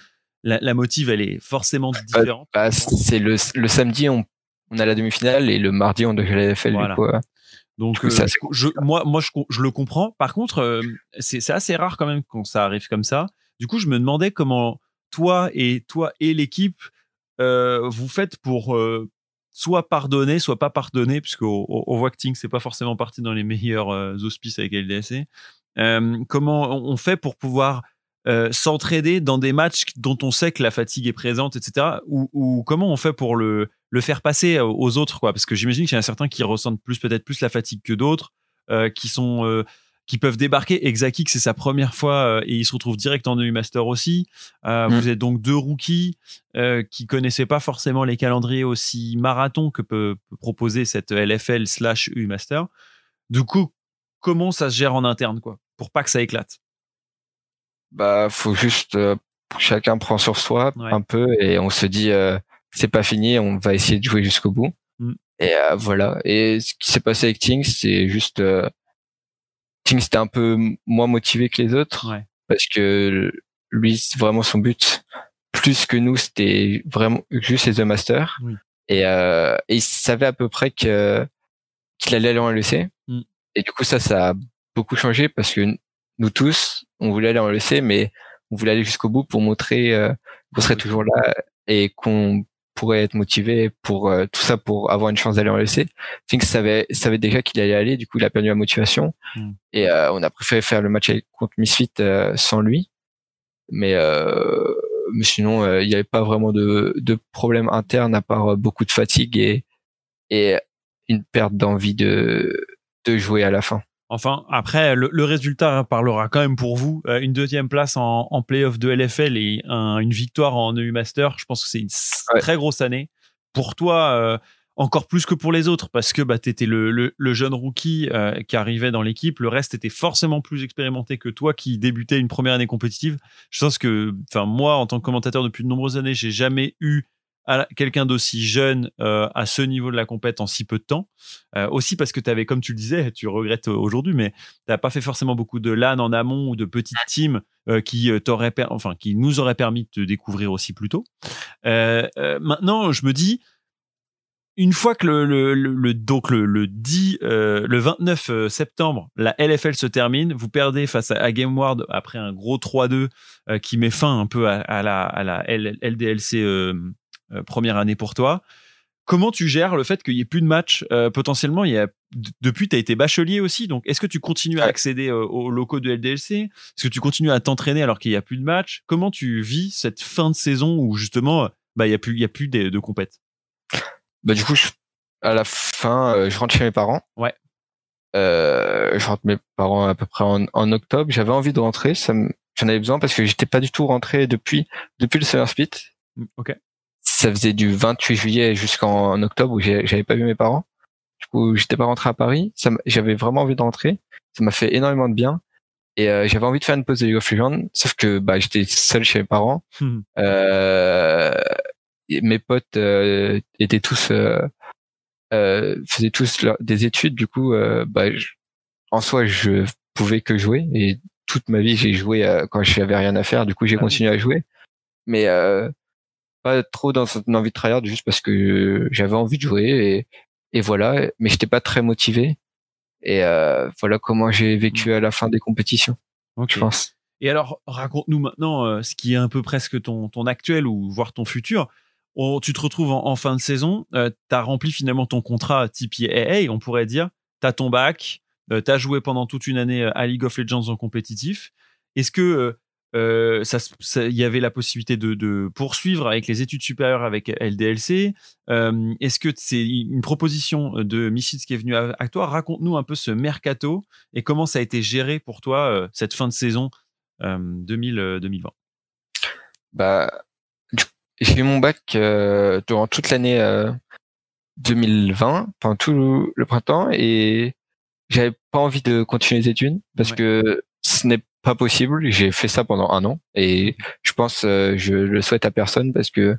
la, la motive, elle est forcément différente. Bah, c'est le, le samedi on, on a la demi-finale et le mardi on devait la FL Voilà. du coup euh. Donc, Du coup, euh, ça, c'est je, moi, moi, je, je le comprends. Par contre, euh, c'est assez rare quand même quand ça arrive comme ça. Du coup, je me demandais comment toi et toi et l'équipe euh, vous faites pour euh, soit pardonner, soit pas pardonner, puisque on, on voit que Ting c'est pas forcément parti dans les meilleurs euh, auspices avec LDSC. Euh, comment on fait pour pouvoir euh, s'entraider dans des matchs dont on sait que la fatigue est présente, etc. Ou, ou comment on fait pour le, le faire passer aux autres, quoi? Parce que j'imagine qu'il y en a certains qui ressentent plus peut-être plus la fatigue que d'autres, euh, qui sont euh, qui peuvent débarquer. Exakik, c'est sa première fois euh, et il se retrouve direct en EU Master aussi. Euh, Mm. Vous êtes donc deux rookies euh, qui connaissaient pas forcément les calendriers aussi marathon que peut, peut proposer cette LFL slash EU Master. Du coup, comment ça se gère en interne, quoi, pour pas que ça éclate? Bah faut juste euh, chacun prend sur soi Ouais. un peu et on se dit euh, c'est pas fini on va essayer de jouer jusqu'au bout Mm. et euh, voilà et ce qui s'est passé avec Ting c'est juste euh, Ting c'était un peu moins motivé que les autres Ouais. parce que lui c'est vraiment son but plus que nous c'était vraiment juste les The Master Oui. et, euh, et il savait à peu près que qu'il allait aller en LEC Mm. et du coup ça ça a beaucoup changé parce que nous tous on voulait aller en LEC mais on voulait aller jusqu'au bout pour montrer euh, qu'on serait toujours là et qu'on pourrait être motivé pour euh, tout ça pour avoir une chance d'aller en LEC. Finks savait savait déjà qu'il allait aller, du coup il a perdu la motivation Hmm. et euh, on a préféré faire le match contre Misfit euh, sans lui. Mais euh, mais sinon euh, il n'y avait pas vraiment de de problème interne à part beaucoup de fatigue et et une perte d'envie de de jouer à la fin. Enfin, après, le, le résultat parlera quand même pour vous. Euh, une deuxième place en, en playoff de LFL et un- une victoire en EU Master. Je pense que c'est une Ouais. très grosse année. Pour toi, euh, encore plus que pour les autres, parce que bah, tu étais le, le, le jeune rookie euh, qui arrivait dans l'équipe. Le reste était forcément plus expérimenté que toi qui débutais une première année compétitive. Je pense que, enfin, moi, en tant que commentateur depuis de nombreuses années, j'ai jamais eu quelqu'un d'aussi jeune euh, à ce niveau de la compète en si peu de temps. Euh, aussi parce que tu avais, comme tu le disais, tu regrettes aujourd'hui, mais t'as pas fait forcément beaucoup de LAN en amont ou de petites teams euh, qui euh, enfin, qui nous auraient permis de te découvrir aussi plus tôt. Euh, euh, maintenant, je me dis, une fois que le, le, donc le, le 10, euh, le 29 euh, septembre, la LFL se termine, vous perdez face à, GameWard après un gros 3-2 euh, qui met fin un peu à, la, à la LDLC euh, euh, première année pour toi. Comment tu gères le fait qu'il n'y ait plus de matchs euh, Potentiellement, il y a, depuis, tu as été bachelier aussi. Donc, est-ce que tu continues à accéder euh, aux locaux de LDLC Est-ce que tu continues à t'entraîner alors qu'il n'y a plus de matchs? Comment tu vis cette fin de saison où justement, bah, il n'y a plus, il y a plus de, de compète Bah du coup, je- à la fin, euh, je rentre chez mes parents. Ouais. Euh, je rentre mes parents à peu près en, en octobre. J'avais envie de rentrer, ça j'en avais besoin parce que j'étais pas du tout rentré depuis depuis le Summer Split. Mm, Ok. Ça faisait du 28 juillet jusqu'en octobre où j'avais pas vu mes parents. Du coup, j'étais pas rentré à Paris. Ça J'avais vraiment envie de rentrer. Ça m'a fait énormément de bien. Et euh, j'avais envie de faire une pause de League of Legends, sauf que bah, j'étais seul chez mes parents. Hmm. Euh, mes potes euh, étaient tous euh, euh, faisaient tous leur- des études. Du coup, euh, bah, je- en soi, je pouvais que jouer. Et toute ma vie, j'ai joué quand je n'avais rien à faire. Du coup, j'ai Ah oui. continué à jouer, mais euh, pas trop dans une envie de tryhard, juste parce que j'avais envie de jouer et, et voilà. Mais j'étais pas très motivé. Et euh, voilà comment j'ai vécu à la fin des compétitions, Ok. je pense. Et alors, raconte-nous maintenant euh, ce qui est un peu presque ton, ton actuel ou voire ton futur. On- tu te retrouves en, en fin de saison, tu as rempli finalement ton contrat Tipeee AA, on pourrait dire. Tu as ton bac, tu as joué pendant toute une année euh, à League of Legends en compétitif. Est-ce que euh, ça il y avait la possibilité de, de poursuivre avec les études supérieures avec LDLC Euh, Est-ce que c'est une proposition de Misfits qui est venue à, à toi? Raconte-nous un peu ce mercato et comment ça a été géré pour toi euh, cette fin de saison euh, 2000, euh, 2020. Bah, j'ai eu mon bac durant toute l'année euh, 2020, pendant tout le printemps, et j'avais pas envie de continuer les études parce Ouais. que ce n'est pas possible. J'ai fait ça pendant un an et je pense euh, je le souhaite à personne parce que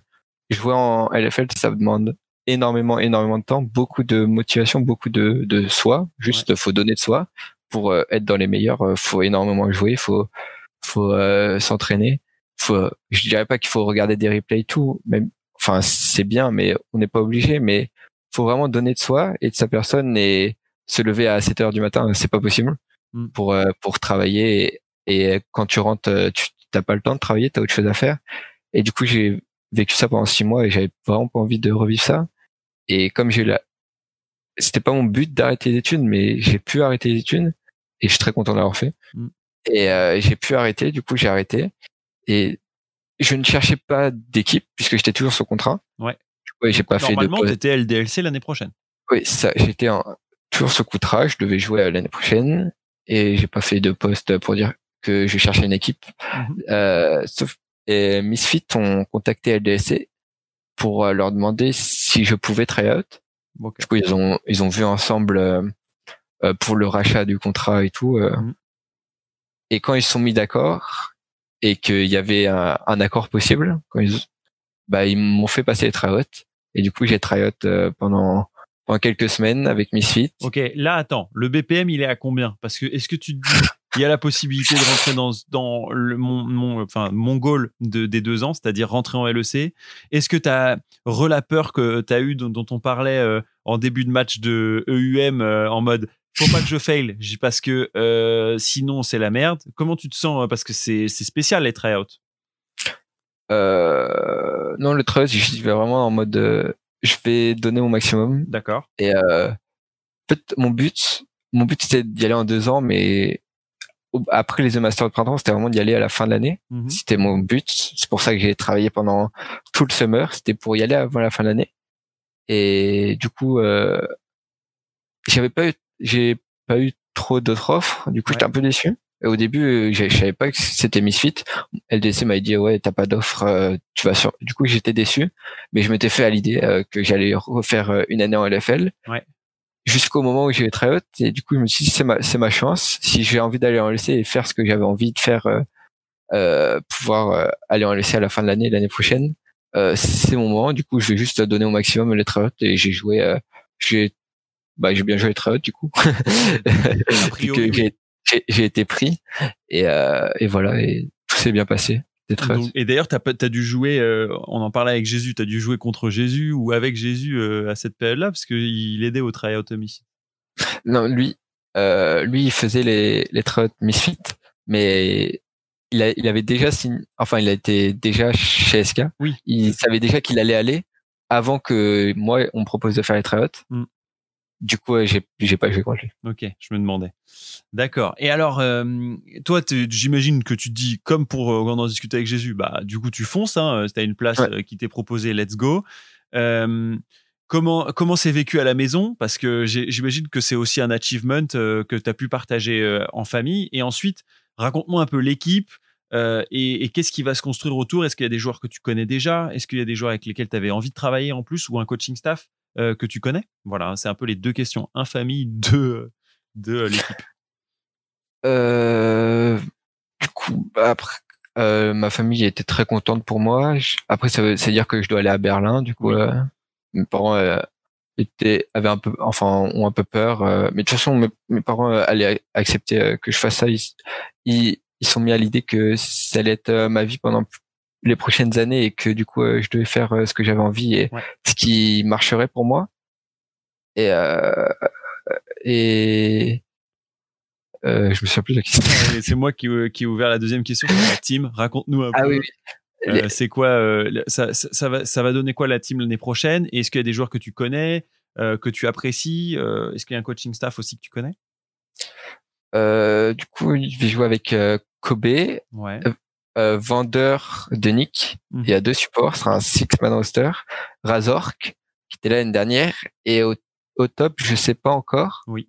jouer en LFL ça demande énormément énormément de temps, beaucoup de motivation, beaucoup de de soi. Juste faut donner de soi pour euh, être dans les meilleurs. euh, faut énormément jouer, faut faut euh, s'entraîner. Faut, je dirais pas qu'il faut regarder des replays et tout, même, enfin c'est bien, mais on n'est pas obligé. Mais faut vraiment donner de soi et de sa personne et se lever à 7 heures du matin, c'est pas possible Mm. pour euh, pour travailler. Et, quand tu rentres, euh, tu t'as pas le temps de travailler, t'as autre chose à faire. Et du coup, j'ai vécu ça pendant six mois et j'avais vraiment pas envie de revivre ça. Et comme j'ai eu la, c'était pas mon but d'arrêter les études, mais j'ai pu arrêter les études et je suis très content de l'avoir fait. Mm. Et euh, j'ai pu arrêter, du coup j'ai arrêté. Et je ne cherchais pas d'équipe puisque j'étais toujours sous contrat. Ouais. Coup, j'ai pas fait de Normalement, poste. tu étais LDLC l'année prochaine. Oui, ça, j'étais en, toujours sous contrat, je devais jouer l'année prochaine et j'ai pas fait de poste pour dire que je cherchais une équipe. Mhm. Euh, sauf et Misfit ont contacté LDSC pour euh, leur demander si je pouvais try out. Ok. Du coup, ils ont ils ont vu ensemble euh, pour le rachat du contrat et tout. euh. Mhm. Et quand ils se sont mis d'accord et qu'il y avait un, un accord possible, quand ils, bah ils m'ont fait passer les tryouts. Et du coup, j'ai tryout euh, pendant pendant quelques semaines avec Misfit. Ok, là, attends, le BPM, il est à combien? Parce que est-ce que tu te dis, il y a la possibilité de rentrer dans, dans le, mon, mon, enfin, mon goal de, des deux ans, c'est-à-dire rentrer en LEC Est-ce que tu as la peur que tu as eu, dont, dont on parlait euh, en début de match de EUM, euh, en mode faut pas que je fail, parce que euh, sinon c'est la merde. Comment tu te sens euh, Parce que c'est c'est spécial les tryouts? Euh, non, le trust, <laughs> je vais vraiment en mode, euh, je vais donner mon maximum. D'accord. Et euh, en fait, mon but, mon but c'était d'y aller en deux ans, mais après les deux masters de printemps, c'était vraiment d'y aller à la fin de l'année. Mhm. C'était mon but. C'est pour ça que j'ai travaillé pendant tout le summer. C'était pour y aller avant la fin de l'année. Et du coup, euh, j'avais pas eu, j'ai pas eu trop d'autres offres. Du coup, Ouais. j'étais un peu déçu. Et au début, euh, je savais pas que c'était Misfit. LDC m'a dit ouais, t'as pas d'offre, euh, tu vas sur. Du coup, j'étais déçu, mais je m'étais fait à l'idée euh, que j'allais refaire une année en LFL. Ouais. Jusqu'au moment où j'ai eu très haute, et du coup, je me suis dit c'est ma c'est ma chance. Si j'ai envie d'aller en LC et faire ce que j'avais envie de faire, euh, euh, pouvoir euh, aller en LC à la fin de l'année l'année prochaine, euh, c'est mon moment. Du coup, je vais juste donner au maximum les très hautes et j'ai joué. Euh, j'ai bah j'ai bien joué les très hautes du coup. <laughs> <laughs> J'ai- été pris et, euh, et voilà et tout s'est bien passé. Des très Donc- et d'ailleurs, pas- t'as dû jouer. euh, on en parlait avec Jésus. T'as dû jouer contre Jésus ou avec Jésus euh, à cette période-là parce qu'il aidait au tryout homicide. Non, lui, euh, lui, il faisait les, les tryout Misfit, mais il, a, il avait déjà signé, enfin, il a été déjà chez SK. Oui. Il savait déjà qu'il allait aller avant que moi, on me propose de faire les tryouts. Mm. Du coup, j'ai, j'ai pas joué contre lui. Ok, je me demandais. D'accord. Et alors, euh, toi, j'imagine que tu te dis, comme pour euh, quand on en discutait avec Jésus, bah, du coup, tu fonces. Hein, T'as une place Ouais. euh, qui t'est proposée, let's go. Euh, comment comment c'est vécu à la maison? Parce que j'imagine que c'est aussi un achievement euh, que tu as pu partager euh, en famille. Et ensuite, raconte-moi un peu l'équipe. euh, et et qu'est-ce qui va se construire autour? Est-ce qu'il y a des joueurs que tu connais déjà? Est-ce qu'il y a des joueurs avec lesquels tu avais envie de travailler en plus ou un coaching staff? Euh, que tu connais? Voilà, c'est un peu les deux questions. Un famille, deux de euh, l'équipe. <laughs> Euh, du coup, après, euh, ma famille était très contente pour moi. Je- Après, ça veut, ça veut dire que je dois aller à Berlin. Du coup, Oui. euh, mes parents euh, étaient, avaient un peu, enfin, ont un peu peur. euh, mais de toute façon, mes, mes parents allaient accepter que je fasse ça. Ils, ils, ils sont mis à l'idée que ça allait être ma vie pendant les prochaines années et que du coup, euh, je devais faire euh, ce que j'avais envie et Ouais. ce qui marcherait pour moi. Et euh, et euh, je me souviens plus de la question. Et c'est moi qui, qui ai ouvert la deuxième question <laughs> la team. Raconte-nous un Ah peu. oui, c'est quoi euh, ça, ça, ça va, ça va donner quoi la team l'année prochaine? Et Est-ce qu'il y a des joueurs que tu connais, euh, que tu apprécies Euh, Est-ce qu'il y a un coaching staff aussi que tu connais? Euh, du coup, je vais jouer avec euh, Kobe, Ouais. Euh, vendeur de Nick. Il y a deux supports, ce sera un six-man roster. Razork, qui était là l'année dernière. Et au, au top, je sais pas encore. Oui.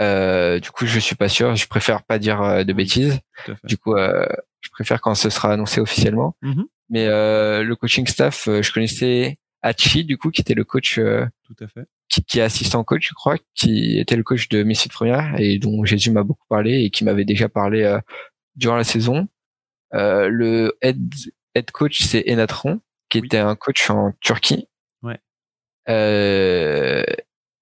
Euh, du coup, je suis pas sûr. Je préfère pas dire euh, de Oui. bêtises. Du coup, euh, je préfère quand ce sera annoncé officiellement. Mhm. Mais euh, le coaching staff, je connaissais Hachi, du coup, qui était le coach euh, Tout à fait. qui, qui est assistant coach, je crois, qui était le coach de Misfit Première et dont Jésus m'a beaucoup parlé et qui m'avait déjà parlé euh, durant la saison. Euh, le head, head coach, c'est Enatron, qui Oui. était un coach en Turquie. Ouais. Euh,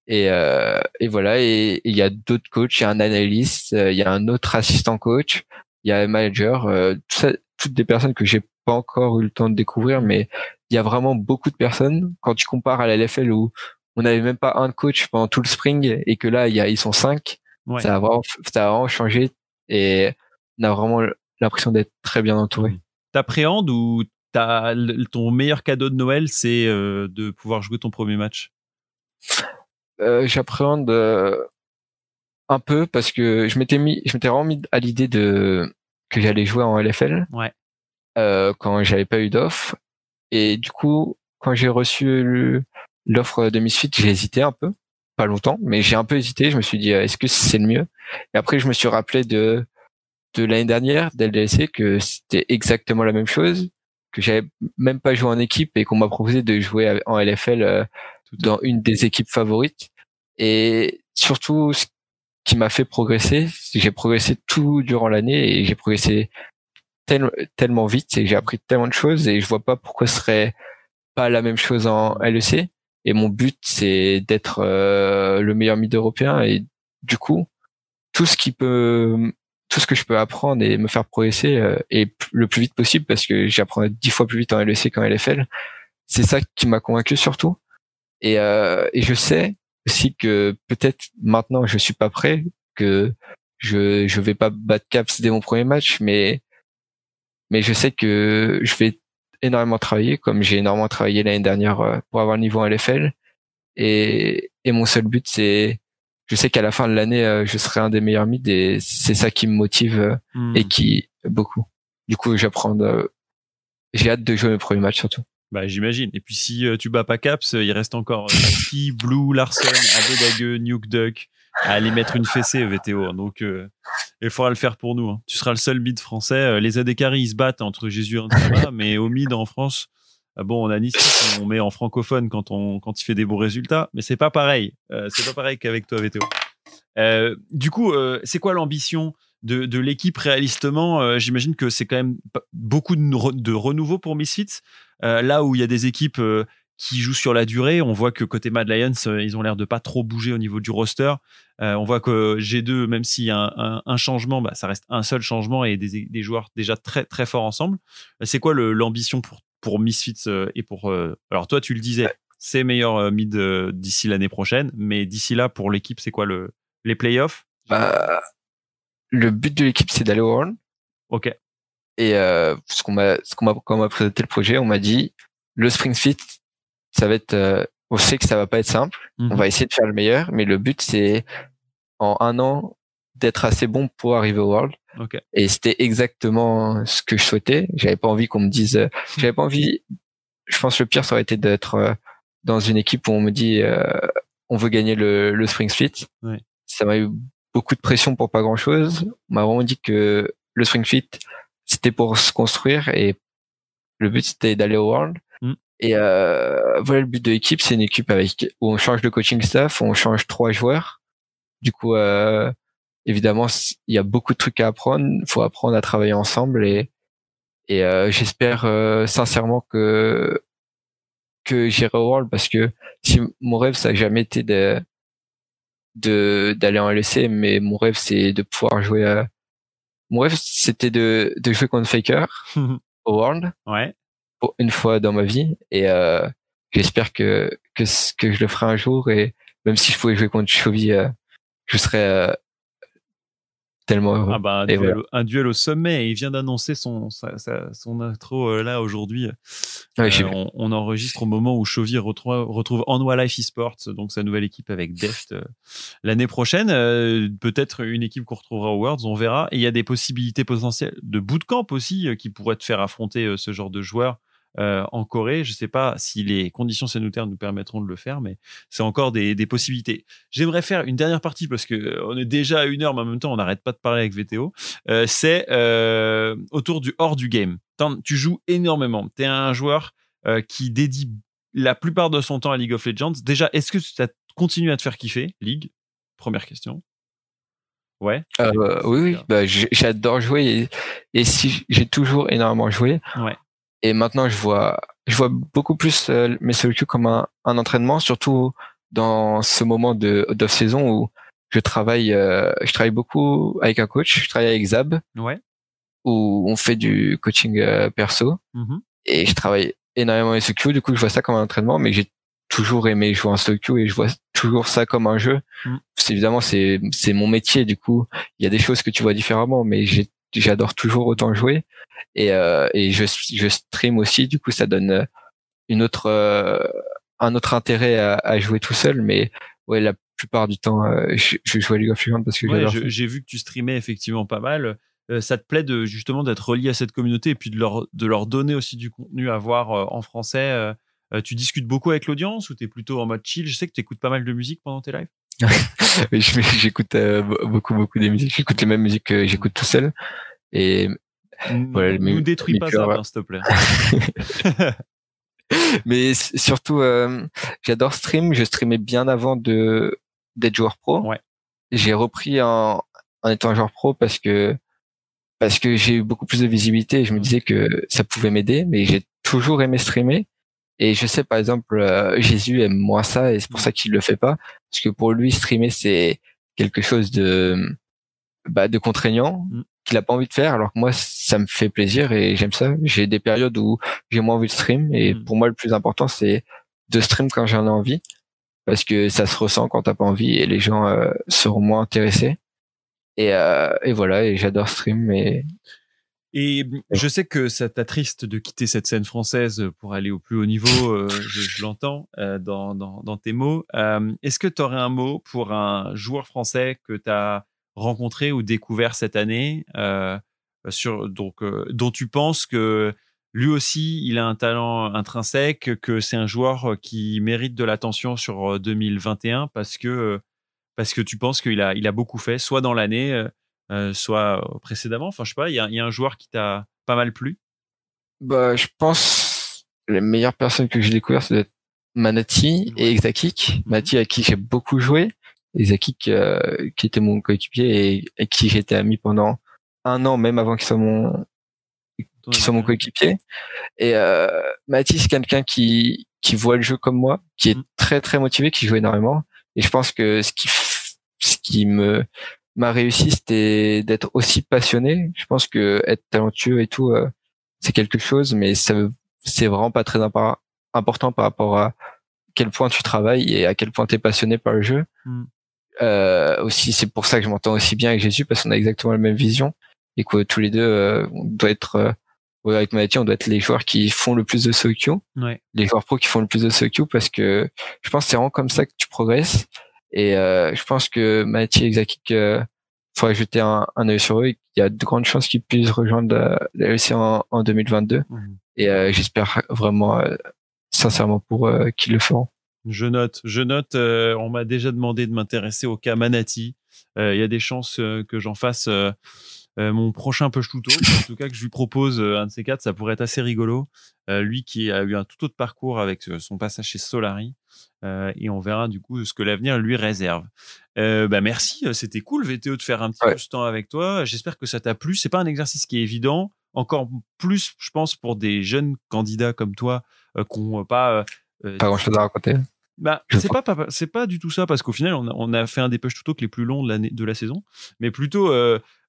et, euh, et voilà, et et il y a d'autres coachs, il y a un analyste, euh, il y a un autre assistant coach, il y a un manager, euh, tout ça, toutes des personnes que j'ai pas encore eu le temps de découvrir, mais il y a vraiment beaucoup de personnes. Quand tu compares à la LFL où on n'avait même pas un coach pendant tout le spring et que là il y a ils sont cinq Ouais. ça a vraiment ça a vraiment changé et on a vraiment l'impression d'être très bien entouré. T'appréhendes ou ton meilleur cadeau de Noël, c'est euh, de pouvoir jouer ton premier match? Euh, j'appréhende euh, un peu parce que je m'étais mis je m'étais vraiment mis à l'idée de que j'allais jouer en LFL Ouais. quand j'avais pas eu d'offre. Et du coup quand j'ai reçu l'offre de Misfit j'ai hésité un peu. Pas longtemps mais j'ai un peu hésité. Je me suis dit est-ce que c'est le mieux? Et après je me suis rappelé de de l'année dernière d'LDLC que c'était exactement la même chose que j'avais même pas joué en équipe et qu'on m'a proposé de jouer en LFL euh, dans une des équipes favorites. Et surtout ce qui m'a fait progresser c'est que j'ai progressé tout durant l'année et j'ai progressé tel- tellement vite et j'ai appris tellement de choses et je vois pas pourquoi ce serait pas la même chose en LEC et mon but c'est d'être euh, le meilleur mid européen et du coup tout ce qui peut tout ce que je peux apprendre et me faire progresser euh, et le plus vite possible parce que j'apprends dix fois plus vite en LEC qu'en LFL c'est ça qui m'a convaincu surtout et, euh, et je sais aussi que peut-être maintenant je suis pas prêt que je je vais pas battre caps dès mon premier match mais mais je sais que je vais énormément travaillé, comme j'ai énormément travaillé l'année dernière euh, pour avoir le niveau en LFL. Et, et mon seul but, c'est, je sais qu'à la fin de l'année, euh, je serai un des meilleurs mid et c'est ça qui me motive euh, Hmm. et qui beaucoup. Du coup, j'apprends. de- J'ai hâte de jouer mes premiers matchs surtout. Bah, j'imagine. Et puis, si euh, tu bats pas Caps, il reste encore Nike, Blue, Larson, Abedague, Nuke Duck à aller mettre une fessée VTO. hein. Donc, euh, il faudra le faire pour nous. hein. Tu seras le seul mid français. Les Adekari, ils se battent entre Jésus et Nzama, <laughs> mais au mid en France, bon, on a Nice, on met en francophone quand on quand il fait des bons résultats, mais c'est pas pareil. Euh, c'est pas pareil qu'avec toi VTO. Euh, du coup, euh, c'est quoi l'ambition de, de l'équipe réalistement? Euh, J'imagine que c'est quand même beaucoup de, re- de renouveau pour Misfits. Là où il y a des équipes qui jouent sur la durée, on voit que côté Mad Lions, ils ont l'air de pas trop bouger au niveau du roster. On voit que G2, même s'il y a un, un- un changement, bah, ça reste un seul changement et des, des joueurs déjà très très forts ensemble. C'est quoi l'ambition pour pour Misfits euh, et pour euh, alors toi tu le disais, c'est meilleur euh, mid d'ici l'année prochaine, mais d'ici là pour l'équipe c'est quoi le les playoffs? Bah, le but de l'équipe, c'est d'aller au World. Ok. Et euh, ce qu'on m'a, ce qu'on m'a, quand on m'a présenté le projet, on m'a dit le Spring Fit, ça va être. euh, on sait que ça va pas être simple. Mhm. On va essayer de faire le meilleur, mais le but c'est en un an d'être assez bon pour arriver au World. Ok. Et c'était exactement ce que je souhaitais. J'avais pas envie qu'on me dise. euh, J'avais pas envie. Je pense que le pire ça aurait été d'être euh, dans une équipe où on me dit euh, on veut gagner le, le Spring Fit. Ouais. Ça m'a eu beaucoup de pression pour pas grand chose. On m'a vraiment dit que le Spring Fit c'était pour se construire et le but c'était d'aller au World. Mm. Et euh, voilà le but de l'équipe, c'est une équipe avec où on change de coaching staff, on change trois joueurs. Du coup, euh, évidemment, il y a beaucoup de trucs à apprendre. Il faut apprendre à travailler ensemble et et euh, j'espère euh, sincèrement que que j'irai au World parce que si mon rêve ça a jamais été de de d'aller en LEC, mais mon rêve c'est de pouvoir jouer. À... Mon rêve c'était de de jouer contre Faker <laughs> au World ouais. pour une fois dans ma vie et euh, j'espère que que que je le ferai un jour et même si je pouvais jouer contre Chovy, euh, je serais euh, tellement heureux. Ah bah, un, duel, voilà. au- un duel au sommet et il vient d'annoncer son, sa- sa- son intro euh, là aujourd'hui. Ouais, j'ai Euh, on, on enregistre au moment où Chovy retrouve, retrouve Anwa Life Esports, donc sa nouvelle équipe avec Deft euh, l'année prochaine. Peut-être une équipe qu'on retrouvera au Worlds, on verra. Et il y a des possibilités potentielles de bootcamp aussi qui pourraient te faire affronter ce genre de joueurs. Euh, en Corée, je sais pas si les conditions sanitaires nous permettront de le faire, mais c'est encore des, des possibilités. J'aimerais faire une dernière partie parce que euh, on est déjà à une heure, mais en même temps on n'arrête pas de parler avec VTO. Euh, c'est euh, autour du hors du game. Tu joues énormément. Tu es un joueur qui dédie la plupart de son temps à League of Legends. Déjà, est-ce que ça continue à te faire kiffer, League? Première question. Ouais. Euh, oui, oui, bah, j- j'adore jouer et, et si j'ai toujours énormément joué. Ouais. Et maintenant, je vois, je vois beaucoup plus euh, mes solo queues comme un, un entraînement, surtout dans ce moment de d'off saison où je travaille, euh, je travaille beaucoup avec un coach. Je travaille avec Zab Ouais. où on fait du coaching euh, perso Mhm. et je travaille énormément avec solo. Du coup, je vois ça comme un entraînement, mais j'ai toujours aimé jouer en solo queue et je vois toujours ça comme un jeu. Mm. Évidemment c'est c'est mon métier. Du coup, il y a des choses que tu vois différemment, mais j'ai j'adore toujours autant jouer et euh, et je je stream aussi. Du coup, ça donne euh, une autre euh, un autre intérêt à, à jouer tout seul. Mais ouais, la plupart du temps, euh, je, je joue à League of Legends parce que Ouais, j'ai vu que tu streamais effectivement pas mal. Ça te plaît de justement d'être relié à cette communauté et puis de leur de leur donner aussi du contenu à voir en français. tu discutes beaucoup avec l'audience ou t'es plutôt en mode chill? Je sais que tu écoutes pas mal de musique pendant tes lives. <laughs> J'écoute euh, beaucoup beaucoup des musiques. J'écoute les mêmes musiques que j'écoute tout seul. Et Voilà, nous mes- détruis mes pas cœurs, ça, ouais. hein, s'il te plaît. <laughs> mais surtout, euh, j'adore stream. Je streamais bien avant de d'être joueur pro. Ouais. J'ai repris en, en étant joueur pro parce que parce que j'ai eu beaucoup plus de visibilité. Et je me disais que ça pouvait m'aider, mais j'ai toujours aimé streamer. Et je sais par exemple, euh, Jésus aime moins ça et c'est pour ça qu'il le fait pas. Parce que pour lui streamer c'est quelque chose de bah, de contraignant Mm. qu'il a pas envie de faire. Alors que moi ça me fait plaisir et j'aime ça. J'ai des périodes où j'ai moins envie de stream et Mm. pour moi le plus important c'est de stream quand j'en ai envie. Parce que ça se ressent quand t'as pas envie et les gens euh, seront moins intéressés. Et, euh, et voilà et j'adore stream et Et je sais que ça t'attriste de quitter cette scène française pour aller au plus haut niveau, euh, je, je l'entends euh, dans, dans, dans, tes mots. Euh, Est-ce que tu aurais un mot pour un joueur français que tu as rencontré ou découvert cette année, euh, sur, donc, euh, dont tu penses que lui aussi, il a un talent intrinsèque, que c'est un joueur qui mérite de l'attention sur 2021 parce que, parce que tu penses qu'il a, il a beaucoup fait, soit dans l'année, euh, soit précédemment Enfin, je sais pas, il y a, y a, un joueur qui t'a pas mal plu? Bah, je pense les meilleures personnes que j'ai découvert, c'est Manati et Exakik. Manati à qui j'ai beaucoup joué, Exakik euh, qui était mon coéquipier et, et qui j'étais ami pendant un an, même avant qu'il soit mon qui soit mon coéquipier. Et euh, Mathis, c'est quelqu'un qui qui voit le jeu comme moi, qui est mmh. très très motivé, qui joue énormément. Et je pense que ce qui ce qui me m'a réussi, c'était d'être aussi passionné. Je pense que être talentueux et tout, euh, c'est quelque chose, mais ça c'est vraiment pas très important par rapport à quel point tu travailles et à quel point tu es passionné par le jeu. Mm. Euh, aussi, c'est pour ça que je m'entends aussi bien avec Jésus parce qu'on a exactement la même vision et que tous les deux, euh, on doit être euh, avec Mathieu, on doit être les joueurs qui font le plus de SOQ, ouais. les joueurs pro qui font le plus de SOQ parce que je pense que c'est vraiment comme ça que tu progresses et euh, je pense que Mathieu et Xakik, euh, faudrait jeter un, un œil sur eux. Il y a de grandes chances qu'ils puissent rejoindre la, la LC en, en 2022. Mmh. Et euh, j'espère vraiment, euh, sincèrement, pour euh, qu'ils le feront. Je note, je note. Euh, on m'a déjà demandé de m'intéresser au cas Manati. Euh, il y a des chances que j'en fasse mon prochain push tuto. En tout cas, que je lui propose un de ces quatre, ça pourrait être assez rigolo. lui qui a eu un tout autre parcours avec son passage chez Solari. Euh, et on verra du coup ce que l'avenir lui réserve. Euh, bah merci, c'était cool VTO de faire un petit ouais. peu ce temps avec toi. J'espère que ça t'a plu. C'est pas un exercice qui est évident, encore plus, je pense, pour des jeunes candidats comme toi euh, qui n'ont pas pas grand chose à raconter. Bah, c'est pas, pas c'est pas du tout ça parce qu'au final on a, on a fait un des push tutos les plus longs de, de la saison, mais plutôt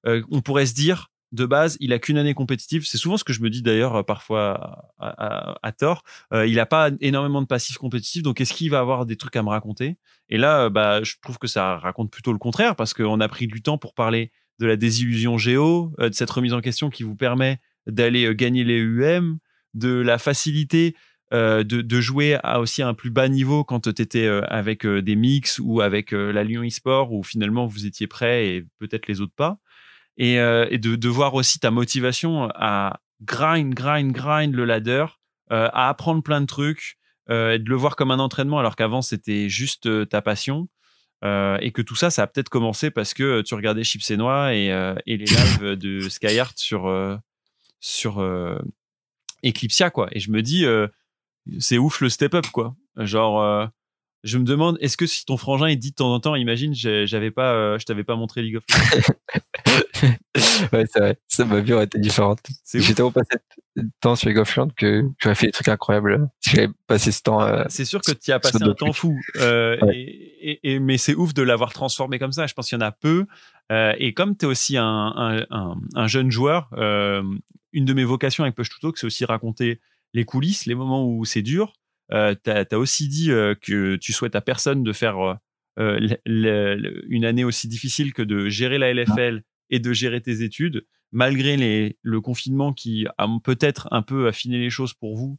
on pourrait se dire de base, il a qu'une année compétitive. C'est souvent ce que je me dis d'ailleurs euh, parfois à, tort. Euh, il a pas énormément de passifs compétitifs, donc est-ce qu'il va avoir des trucs à me raconter? Et là, euh, bah, je trouve que ça raconte plutôt le contraire parce qu'on a pris du temps pour parler de la désillusion géo, de cette remise en question qui vous permet d'aller gagner les UM, de la facilité de, de, jouer à aussi un plus bas niveau quand tu étais avec des mix ou avec la Lyon eSport où finalement vous étiez prêt et peut-être les autres pas et, euh, de, voir aussi ta motivation à grind, grind, grind le ladder, euh, à apprendre plein de trucs, euh, et de le voir comme un entraînement alors qu'avant c'était juste euh, ta passion. Euh, et que tout ça, ça a peut-être commencé parce que tu regardais Chips et Noix et, et les lives de Skyheart sur sur Eclipsia quoi. Et je me dis, c'est ouf le step up quoi. Genre je me demande, est-ce que si ton frangin il dit de temps en temps, imagine, j'avais pas, euh, je t'avais pas montré League of Legends. <laughs> ouais, c'est vrai. Ça, ma vie aurait été différente. J'ai tellement passé de temps sur League of Legends que j'aurais fait des trucs incroyables si j'avais passé ce temps. Euh, c'est sûr que tu as passé un temps fou. Euh, ouais. et, et, mais c'est ouf de l'avoir transformé comme ça. Je pense qu'il y en a peu. Euh, et comme tu es aussi un, un, un, un jeune joueur, euh, une de mes vocations avec Push to Talk, c'est aussi raconter les coulisses, les moments où c'est dur. Euh, tu as, aussi dit euh, que tu souhaites à personne de faire euh, une année aussi difficile que de gérer la LFL et de gérer tes études, malgré les, le confinement qui a peut-être un peu affiné les choses pour vous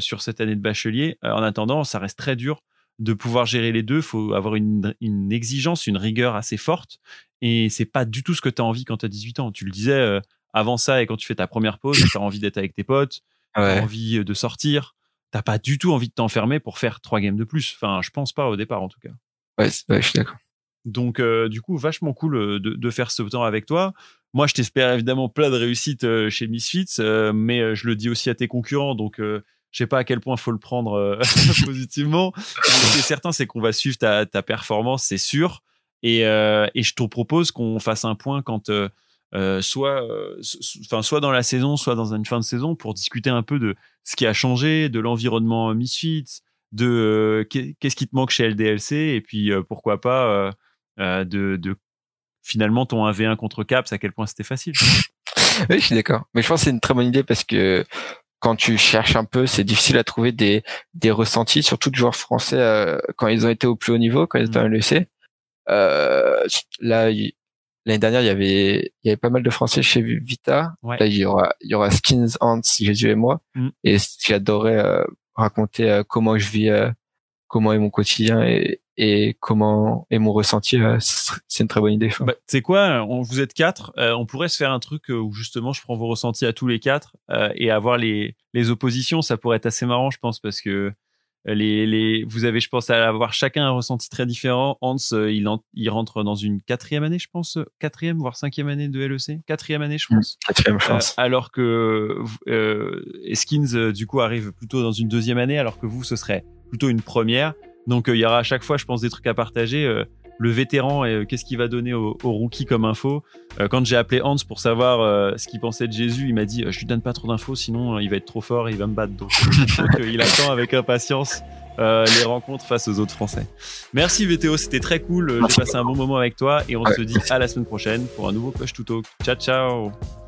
sur cette année de bachelier. En attendant, ça reste très dur de pouvoir gérer les deux. Il faut avoir une, une, exigence, une rigueur assez forte. Et c'est pas du tout ce que tu as envie quand tu as 18 ans. Tu le disais euh, avant ça et quand tu fais ta première pause, tu as envie d'être avec tes potes, ouais. tu as envie de sortir t'as pas du tout envie de t'enfermer pour faire trois games de plus. Enfin, je pense pas au départ en tout cas. Ouais, ouais je suis d'accord. Donc, euh, du coup, vachement cool euh, de, de, faire ce temps avec toi. Moi, je t'espère évidemment plein de réussite euh, chez Misfits, euh, mais je le dis aussi à tes concurrents. Donc, je sais pas à quel point faut le prendre <laughs> positivement. Ce qui est certain, c'est qu'on va suivre ta, ta performance, c'est sûr. Et, et je te propose qu'on fasse un point quand euh, soit, enfin, soit dans la saison, soit dans une fin de saison, pour discuter un peu de ce qui a changé, de l'environnement Misfits, de euh, qu'est-ce qui te manque chez LDLC, et puis euh, pourquoi pas de, de, finalement ton 1v1 contre Caps, à quel point c'était facile. <laughs> Oui, je suis d'accord. Mais je pense que c'est une très bonne idée parce que quand tu cherches un peu, c'est difficile à trouver des, des ressentis, surtout de joueurs français euh, quand ils ont été au plus haut niveau, quand ils étaient mmh. en LEC. Euh, là, l'année dernière, il y avait, il y avait pas mal de Français chez Vita. Ouais. Là, il y aura, il y aura Skins, Hans, Jésus et moi. Mm. Et j'adorais euh, raconter euh, comment je vis, euh, comment est mon quotidien et, et comment est mon ressenti. euh, c'est une très bonne idée. Bah, tu sais quoi, on, vous êtes quatre, euh, on pourrait se faire un truc euh, où justement je prends vos ressentis à tous les quatre euh, et avoir les, les oppositions, ça pourrait être assez marrant, je pense, parce que euh, les, les, vous avez, je pense, à avoir chacun un ressenti très différent. Hans, euh, il, en- il rentre dans une quatrième année, je pense, euh, quatrième voire cinquième année de LEC, quatrième année, je pense. Quatrième, je Euh, pense. alors que euh, Skins du coup arrive plutôt dans une deuxième année, alors que vous ce serait plutôt une première. Donc il y aura à chaque fois, je pense, des trucs à partager. Le vétéran, euh, qu'est-ce qu'il va donner au, au rookie comme info Euh, Quand j'ai appelé Hans pour savoir euh, ce qu'il pensait de Jésus, il m'a dit je lui donne pas trop d'infos, sinon il va être trop fort et il va me battre. Donc, <laughs> il attend avec impatience. euh, les rencontres face aux autres Français. Merci VTO, c'était très cool. J'ai passé un bon moment avec toi et on se dit à la semaine prochaine pour un nouveau Push to Talk. Ciao ciao